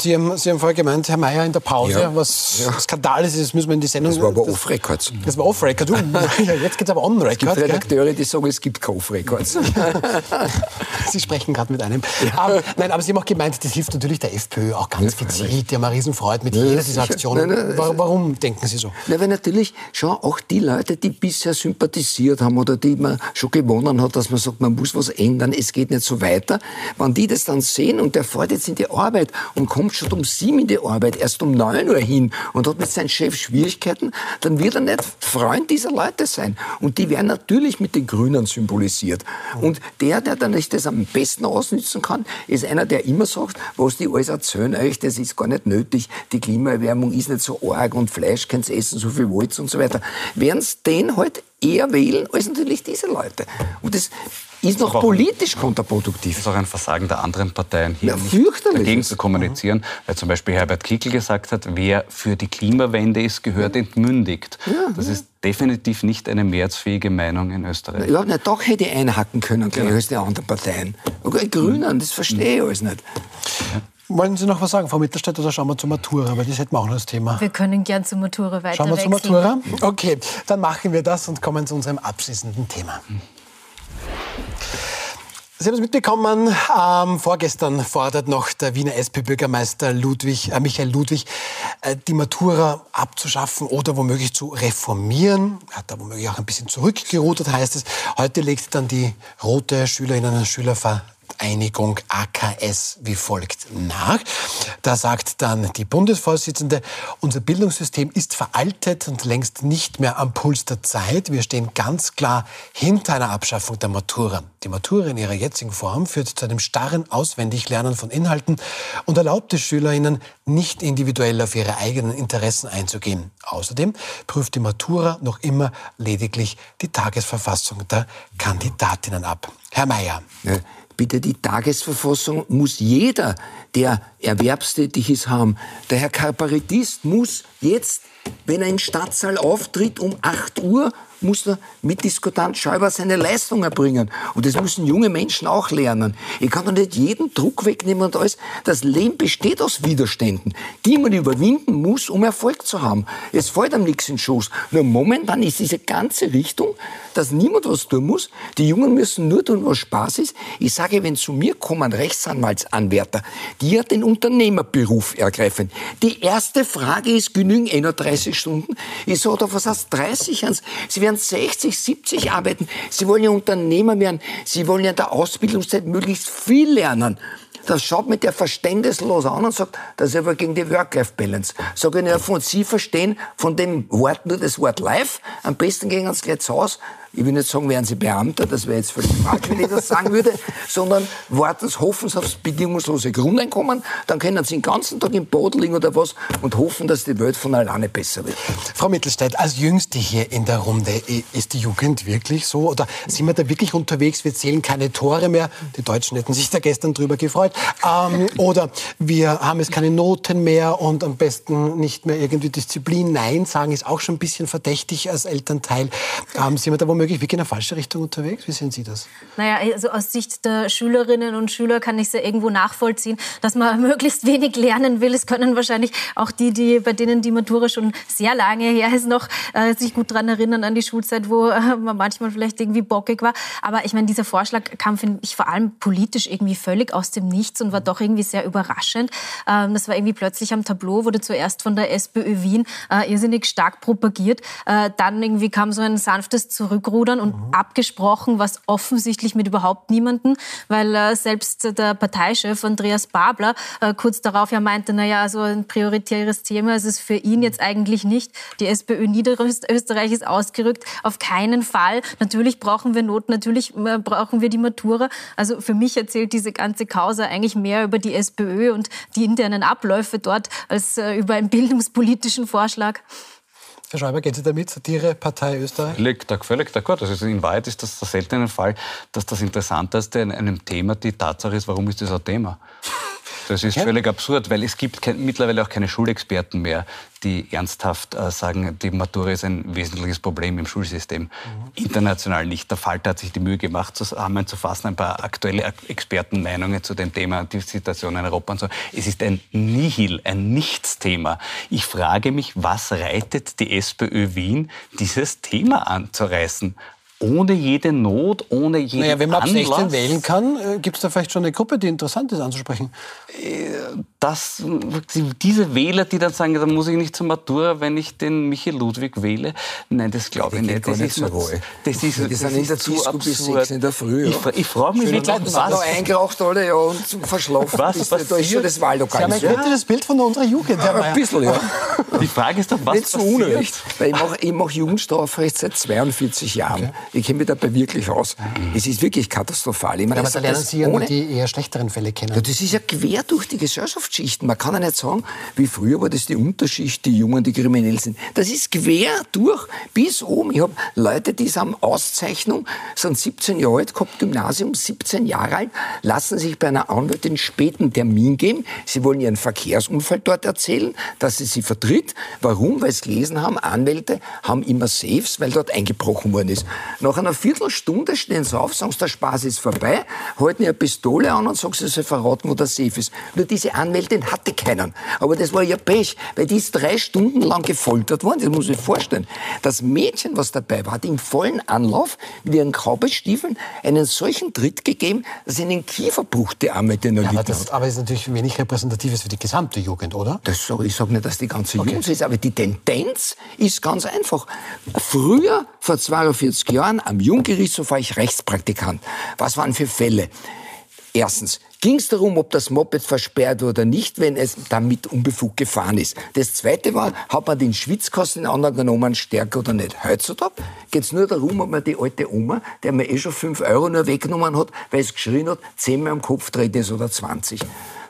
Sie haben, Sie haben vorher gemeint, Herr Mayer, in der Pause, ja. was ja. Skandal ist, das müssen wir in die Sendung... Das war aber off-records. Das war off-record. [laughs] ja, jetzt geht es aber on-record. Es gibt Redakteure, die sagen, es gibt keine off-records. [laughs] Sie sprechen gerade mit einem. Aber, nein, aber Sie haben auch gemeint, das hilft natürlich der FPÖ auch ganz gezielt. Die haben eine Riesenfreude mit jeder dieser Aktionen. Nein, nein, warum denken Sie so? Na, weil natürlich schon auch die Leute, die bisher sympathisiert haben oder die man schon gewonnen hat, dass man sagt, man muss was ändern, es geht nicht so weit weiter. Wenn die das dann sehen und der fährt jetzt in die Arbeit und kommt schon um sieben in die Arbeit, erst um neun Uhr hin und hat mit seinem Chef Schwierigkeiten, dann wird er nicht Freund dieser Leute sein. Und die werden natürlich mit den Grünen symbolisiert. Und der, der dann nicht das am besten ausnützen kann, ist einer, der immer sagt, was die alles erzählen euch, das ist gar nicht nötig, die Klimaerwärmung ist nicht so arg und Fleisch könnt essen, so viel wollt und so weiter. Werden den halt eher wählen als natürlich diese Leute. Und das ist noch politisch kontraproduktiv. Das ist auch ein Versagen der anderen Parteien hier, ja, nicht dagegen zu kommunizieren. Mhm. Weil zum Beispiel Herbert Kickl gesagt hat, wer für die Klimawende ist, gehört entmündigt. Ja, das ja. ist definitiv nicht eine mehrheitsfähige Meinung in Österreich. Ja, na, doch hätte ich einhacken können, als die anderen Parteien. Okay, Grünen, das verstehe ich alles nicht. Wollen Sie noch was sagen, Frau Mittelstädt, oder schauen wir zur Matura? Weil das hätten wir auch noch das Thema. Wir können gern zur Matura weiter Schauen wir zur Matura? Okay, dann machen wir das und kommen zu unserem abschließenden Thema. Sie haben es mitbekommen, ähm, vorgestern fordert noch der Wiener SP-Bürgermeister Ludwig, äh, Michael Ludwig, äh, die Matura abzuschaffen oder womöglich zu reformieren. Er hat da womöglich auch ein bisschen zurückgerudert, heißt es. Heute legt dann die rote Schülerinnen und Schülervereinigung Einigung AKS wie folgt nach. Da sagt dann die Bundesvorsitzende, unser Bildungssystem ist veraltet und längst nicht mehr am Puls der Zeit. Wir stehen ganz klar hinter einer Abschaffung der Matura. Die Matura in ihrer jetzigen Form führt zu einem starren Auswendiglernen von Inhalten und erlaubt es Schülerinnen, nicht individuell auf ihre eigenen Interessen einzugehen. Außerdem prüft die Matura noch immer lediglich die Tagesverfassung der Kandidatinnen ab. Herr Mayer. Ja bitte die Tagesverfassung muss jeder, der erwerbstätig ist, haben. Der Herr Kabarettist muss jetzt, wenn er im Stadtsaal auftritt, um 8 Uhr muss der Mitdiskutant Schäuber seine Leistung erbringen. Und das müssen junge Menschen auch lernen. Ich kann doch nicht jeden Druck wegnehmen und alles. Das Leben besteht aus Widerständen, die man überwinden muss, um Erfolg zu haben. Es fällt einem nichts in den Schoß. Nur momentan ist diese ganze Richtung, dass niemand was tun muss. Die Jungen müssen nur tun, was Spaß ist. Ich sage, wenn zu mir kommen Rechtsanwaltsanwärter, die ja den Unternehmerberuf ergreifen. Die erste Frage ist, genügen 31 Stunden? Ich sage, was heißt 30? Sie werden 60, 70 arbeiten. Sie wollen ja Unternehmer werden. Sie wollen ja in der Ausbildungszeit möglichst viel lernen. Das schaut mit der verständnislos an und sagt, das ist aber gegen die Work-Life-Balance. Sag ich, von Sie verstehen von dem Wort nur das Wort Life. Am besten gehen Sie gleich zu Hause. Ich will nicht sagen, wären Sie Beamter, das wäre jetzt völlig falsch, wenn ich das sagen würde, sondern Sie, hoffen Sie aufs bedingungslose Grundeinkommen, dann können Sie den ganzen Tag im Boden liegen oder was und hoffen, dass die Welt von alleine besser wird. Frau Mittelstädt, als Jüngste hier in der Runde, ist die Jugend wirklich so? Oder sind wir da wirklich unterwegs? Wir zählen keine Tore mehr. Die Deutschen hätten sich da gestern drüber gefreut. Ähm, oder wir haben jetzt keine Noten mehr und am besten nicht mehr irgendwie Disziplin. Nein sagen ist auch schon ein bisschen verdächtig als Elternteil. Ähm, sind wir da womöglich wirklich in eine falsche Richtung unterwegs? Wie sehen Sie das? Naja, also aus Sicht der Schülerinnen und Schüler kann ich es ja irgendwo nachvollziehen, dass man [laughs] möglichst wenig lernen will. Es können wahrscheinlich auch die, die bei denen die Matura schon sehr lange her ist, noch äh, sich gut daran erinnern an die Schulzeit, wo äh, man manchmal vielleicht irgendwie bockig war. Aber ich meine, dieser Vorschlag kam, finde ich, vor allem politisch irgendwie völlig aus dem Nichts und war doch irgendwie sehr überraschend. Ähm, das war irgendwie plötzlich am Tableau, wurde zuerst von der SPÖ Wien äh, irrsinnig stark propagiert. Äh, dann irgendwie kam so ein sanftes Zurückrudern und mhm. abgesprochen, was offensichtlich mit überhaupt niemanden, weil äh, selbst der Parteichef Andreas Babler äh, kurz darauf ja meinte, naja, so ein prioritäres Thema ist es für ihn jetzt eigentlich nicht. Die SPÖ Niederösterreich ist ausgerückt. Auf keinen Fall. Natürlich brauchen wir Noten, natürlich äh, brauchen wir die Matura. Also für mich erzählt diese ganze Causa eigentlich mehr über die SPÖ und die internen Abläufe dort als äh, über einen bildungspolitischen Vorschlag. Herr Schäuber, geht Sie damit? Satire, Partei Österreich? Völlig, völlig d'accord. Also in Wahrheit ist das der seltene Fall, dass das Interessanteste in einem Thema die Tatsache ist, warum ist das ein Thema? Das ist völlig absurd, weil es gibt kein, mittlerweile auch keine Schulexperten mehr, die ernsthaft äh, sagen, die Matura ist ein wesentliches Problem im Schulsystem. Mhm. International nicht. Der Falter hat sich die Mühe gemacht, zusammenzufassen, ein paar aktuelle Expertenmeinungen zu dem Thema, die Situation in Europa und so. Es ist ein Nihil, ein Nichtsthema. Ich frage mich, was reitet die SPÖ Wien, dieses Thema anzureißen? Ohne jede Not, ohne jeden naja, wenn man ab 16 wählen kann, äh, gibt es da vielleicht schon eine Gruppe, die interessant ist anzusprechen? Äh, das, diese Wähler, die dann sagen, da muss ich nicht zur Matura, wenn ich den Michael Ludwig wähle. Nein, das glaube ich nicht. Das, ist, so das ist, das, das der Disco bis 6 in der Früh. Ja. Ich, ich frage mich, wirklich, was... noch eingeraucht alle ja, und verschlafen. Was bist, da ist schon das Wahllokal. Sie haben ein ja. gutes Bild von unserer Jugend. Ja, ein bisschen, ja. Die Frage ist doch, was nicht so Unrecht. Ich mache mach Jugendstrafrecht seit 42 Jahren. Okay. Ich kenne mich dabei wirklich aus. Mhm. Es ist wirklich katastrophal. Ich meine, aber da lernen Sie ja nur die eher schlechteren Fälle kennen. Ja, das ist ja quer durch die Gesellschaftsschichten. Man kann ja nicht sagen, wie früher war das die Unterschicht, die Jungen, die kriminell sind. Das ist quer durch bis oben. Ich habe Leute, die haben Auszeichnung, sind 17 Jahre alt, gehabt Gymnasium, 17 Jahre alt, lassen sich bei einer Anwältin späten Termin geben. Sie wollen ihren Verkehrsunfall dort erzählen, dass sie sie vertritt. Warum? Weil sie gelesen haben, Anwälte haben immer Safes, weil dort eingebrochen worden ist. Nach einer Viertelstunde stehen sie auf, sagen sie, der Spaß ist vorbei, halten ihre Pistole an und sagen, sie soll verraten, wo der Safe ist. Nur diese Anwältin hatte keinen. Aber das war ja Pech, weil die ist drei Stunden lang gefoltert worden. Das muss ich vorstellen. Das Mädchen, was dabei war, hat im vollen Anlauf mit ihren Kaubestiefeln einen solchen Tritt gegeben, dass ihnen Kieferbruch die Arme den ja, aber, das, aber das ist natürlich wenig repräsentatives für die gesamte Jugend, oder? Das so, ich sage nicht, dass die ganze okay. Jugend ist, aber die Tendenz ist ganz einfach. Früher, vor 42 Jahren, am Junggerichtshof war ich Rechtspraktikant. Was waren für Fälle? Erstens, ging es darum, ob das Moped versperrt oder nicht, wenn es damit unbefugt gefahren ist. Das Zweite war, hat man den Schwitzkasten in genommen, stärker oder nicht. Heutzutage geht es nur darum, ob man die alte Oma, der mir eh schon 5 Euro nur weggenommen hat, weil es geschrien hat, 10 Mal am Kopf dreht ist oder 20.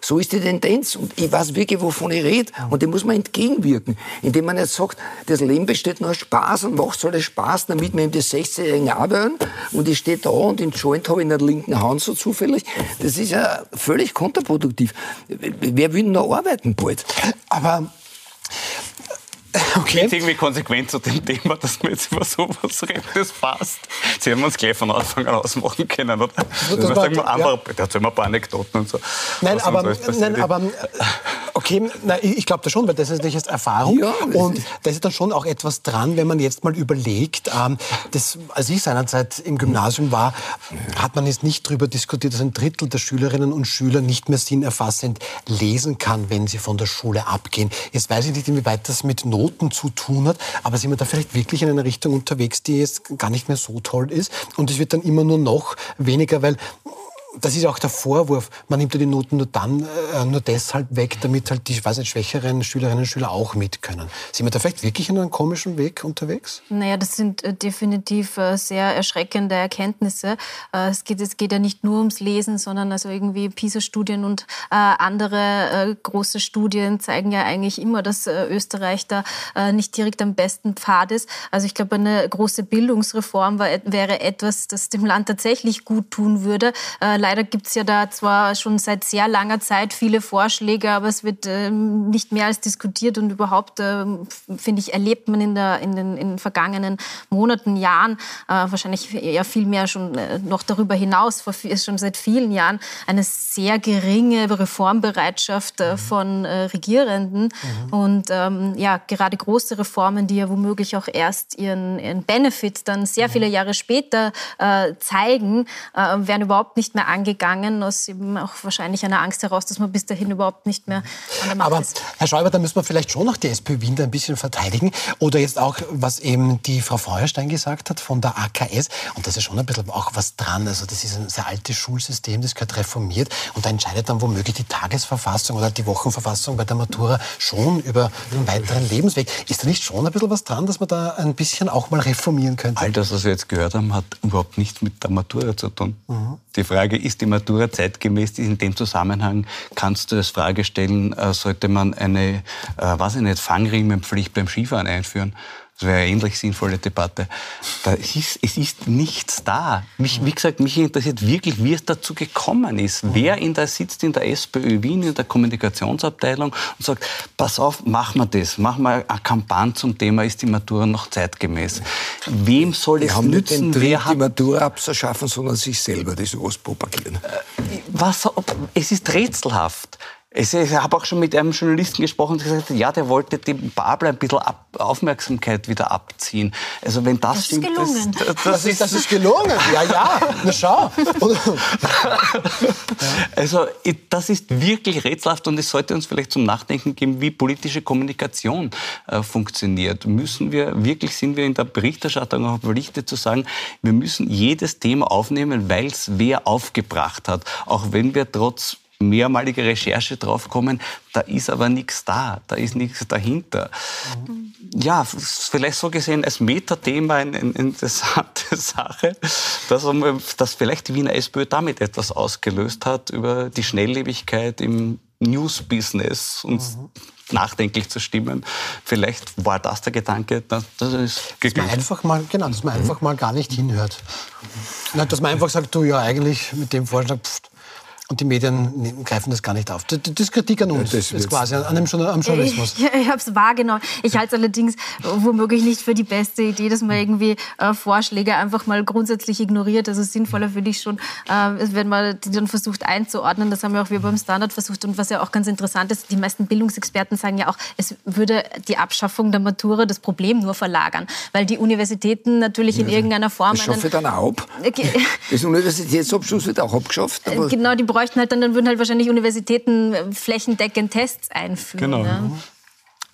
So ist die Tendenz. Und ich weiß wirklich, wovon ich rede. Und dem muss man entgegenwirken. Indem man jetzt sagt, das Leben besteht nur aus Spaß und macht soll es Spaß, damit wir ihm die 16-Jährigen arbeiten. Und ich stehe da und den Joint habe ich in der linken Hand so zufällig. Das ist ja völlig kontraproduktiv. Wer will denn noch arbeiten bald? Aber [laughs] Okay. Jetzt irgendwie konsequent zu dem Thema, dass wir jetzt über sowas reden, das passt. Sie haben uns gleich von Anfang an ausmachen können, oder? Das das sagen wir einfach, ja. da ein paar Anekdoten und so. Nein, aber, nein, aber okay, nein, ich glaube da schon, weil das ist natürlich jetzt Erfahrung. Ja, und da ist dann schon auch etwas dran, wenn man jetzt mal überlegt, ähm, das, als ich seinerzeit im Gymnasium war, hat man jetzt nicht darüber diskutiert, dass ein Drittel der Schülerinnen und Schüler nicht mehr sinnerfassend lesen kann, wenn sie von der Schule abgehen. Jetzt weiß ich nicht, inwieweit das mit Not Noten zu tun hat, aber sind wir da vielleicht wirklich in einer Richtung unterwegs, die jetzt gar nicht mehr so toll ist? Und es wird dann immer nur noch weniger, weil das ist auch der Vorwurf. Man nimmt ja die Noten nur dann, äh, nur deshalb weg, damit halt die, weiß nicht, schwächeren Schülerinnen und Schüler auch mit können. Sind wir da vielleicht wirklich in einem komischen Weg unterwegs? Naja, das sind äh, definitiv äh, sehr erschreckende Erkenntnisse. Äh, es, geht, es geht ja nicht nur ums Lesen, sondern also irgendwie PISA-Studien und äh, andere äh, große Studien zeigen ja eigentlich immer, dass Österreich da nicht direkt am besten Pfad ist. Also ich glaube, eine große Bildungsreform war, wäre etwas, das dem Land tatsächlich gut tun würde leider gibt es ja da zwar schon seit sehr langer Zeit viele Vorschläge, aber es wird ähm, nicht mehr als diskutiert und überhaupt, ähm, finde ich, erlebt man in, der, in, den, in den vergangenen Monaten, Jahren, äh, wahrscheinlich eher viel mehr schon äh, noch darüber hinaus, vor, schon seit vielen Jahren, eine sehr geringe Reformbereitschaft äh, mhm. von äh, Regierenden. Mhm. Und ähm, ja, gerade große Reformen, die ja womöglich auch erst ihren, ihren Benefit dann sehr mhm. viele Jahre später äh, zeigen, äh, werden überhaupt nicht mehr angegangen, aus eben auch wahrscheinlich einer Angst heraus, dass man bis dahin überhaupt nicht mehr an der Macht Aber, ist. Herr Schäuber, da müssen wir vielleicht schon noch die SPÖ Wien ein bisschen verteidigen. Oder jetzt auch, was eben die Frau Feuerstein gesagt hat von der AKS. Und das ist schon ein bisschen auch was dran. Also das ist ein sehr altes Schulsystem, das gehört reformiert. Und da entscheidet dann womöglich die Tagesverfassung oder die Wochenverfassung bei der Matura schon über einen weiteren Lebensweg. Ist da nicht schon ein bisschen was dran, dass man da ein bisschen auch mal reformieren könnte? All das, was wir jetzt gehört haben, hat überhaupt nichts mit der Matura zu tun. Mhm. Die Frage ist die Matura zeitgemäß? In dem Zusammenhang kannst du als Frage stellen, äh, sollte man eine, äh, weiß ich nicht, Fangriemenpflicht beim Skifahren einführen? Das wäre eine ähnlich sinnvolle Debatte. Ist, es ist nichts da. Mich, wie gesagt, mich interessiert wirklich, wie es dazu gekommen ist. Wer in der sitzt in der SPÖ Wien, in der Kommunikationsabteilung und sagt, pass auf, machen wir das. Machen wir eine Kampagne zum Thema, ist die Matura noch zeitgemäß. Wem soll es haben nützen? Nicht wer hat die Matura abzuschaffen, sondern sich selber, die sowas propagieren. Äh, was, es ist rätselhaft. Ich habe auch schon mit einem Journalisten gesprochen, der gesagt hat, ja, der wollte dem Babel ein bisschen Ab Aufmerksamkeit wieder abziehen. Also wenn das, das stimmt, ist gelungen. Das, [laughs] das, das, ist, das ist gelungen. Ja, ja. Na schau. [laughs] also das ist wirklich rätselhaft und es sollte uns vielleicht zum Nachdenken geben, wie politische Kommunikation äh, funktioniert. Müssen wir wirklich sind wir in der Berichterstattung auch verpflichtet zu sagen, wir müssen jedes Thema aufnehmen, weil es wer aufgebracht hat, auch wenn wir trotz mehrmalige Recherche draufkommen, da ist aber nichts da, da ist nichts dahinter. Mhm. Ja, vielleicht so gesehen als Metathema eine, eine interessante [laughs] Sache, dass, dass vielleicht die Wiener SPÖ damit etwas ausgelöst hat über die Schnelllebigkeit im News-Business uns mhm. nachdenklich zu stimmen. Vielleicht war das der Gedanke, dass das ist dass man einfach mal, genau, dass man mhm. einfach mal gar nicht hinhört. Dass man einfach sagt, du ja eigentlich mit dem Vorschlag, pff, und die Medien greifen das gar nicht auf. Das ist Kritik an uns, ja, das ist quasi an dem am Journalismus. [laughs] Ich, ich habe es wahrgenommen. Ich halte es allerdings womöglich nicht für die beste Idee, dass man irgendwie äh, Vorschläge einfach mal grundsätzlich ignoriert. Also sinnvoller finde ich schon, äh, wenn man die dann versucht einzuordnen. Das haben ja auch wir beim Standard versucht. Und was ja auch ganz interessant ist, die meisten Bildungsexperten sagen ja auch, es würde die Abschaffung der Matura das Problem nur verlagern. Weil die Universitäten natürlich in irgendeiner Form... Das schafft dann auch ab. Das Universitätsabschluss wird auch abgeschafft. genau, die bräuchten halt dann, dann würden halt wahrscheinlich Universitäten äh, flächendeckend Tests einführen. Genau. Ja.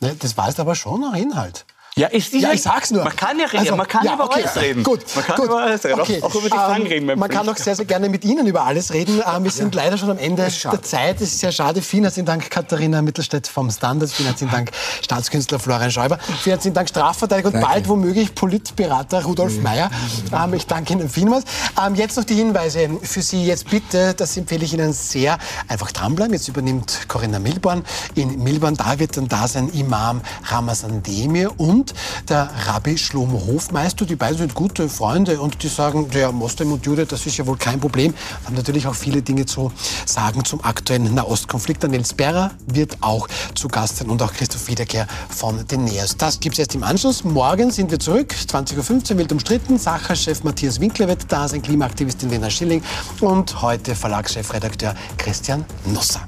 Ne, das weist aber schon nach Inhalt. Ja, ist ja, ich sag's nur. Man kann ja reden, also, man kann ja, über okay. alles reden. Gut, man kann gut. über alles reden, okay. auch, über die Fangregeln. Ähm, man kann auch sehr, sehr gerne mit Ihnen über alles reden. Ähm, wir sind leider schon am Ende der Zeit. Es ist sehr schade. Vielen herzlichen Dank, Katharina Mittelstädt vom Standard. Vielen herzlichen Dank, Staatskünstler Florian Schäuber. Vielen herzlichen Dank, Strafverteidiger und Danke. bald womöglich Politberater Rudolf Mayer. Ähm, ich danke Ihnen vielmals. Ähm, jetzt noch die Hinweise für Sie. Jetzt bitte, das empfehle ich Ihnen sehr, einfach dranbleiben. Jetzt übernimmt Corinna Milborn. In Milborn, da wird dann da sein Imam Ramazan Demir und der Rabbi Shlomo Hofmeister. Die beiden sind gute Freunde und die sagen, der Moslem und Jude, das ist ja wohl kein Problem. Haben natürlich auch viele Dinge zu sagen zum aktuellen Nahostkonflikt. Daniel Sperrer wird auch zu Gast sein und auch Christoph Wiederkehr von den Neos. Das gibt's erst im Anschluss. Morgen sind wir zurück, 20.15 Uhr, wild umstritten. Sacherchef Matthias Winkler wird da sein, Klimaaktivistin Lena Schilling und heute Verlagschefredakteur Christian Nusser.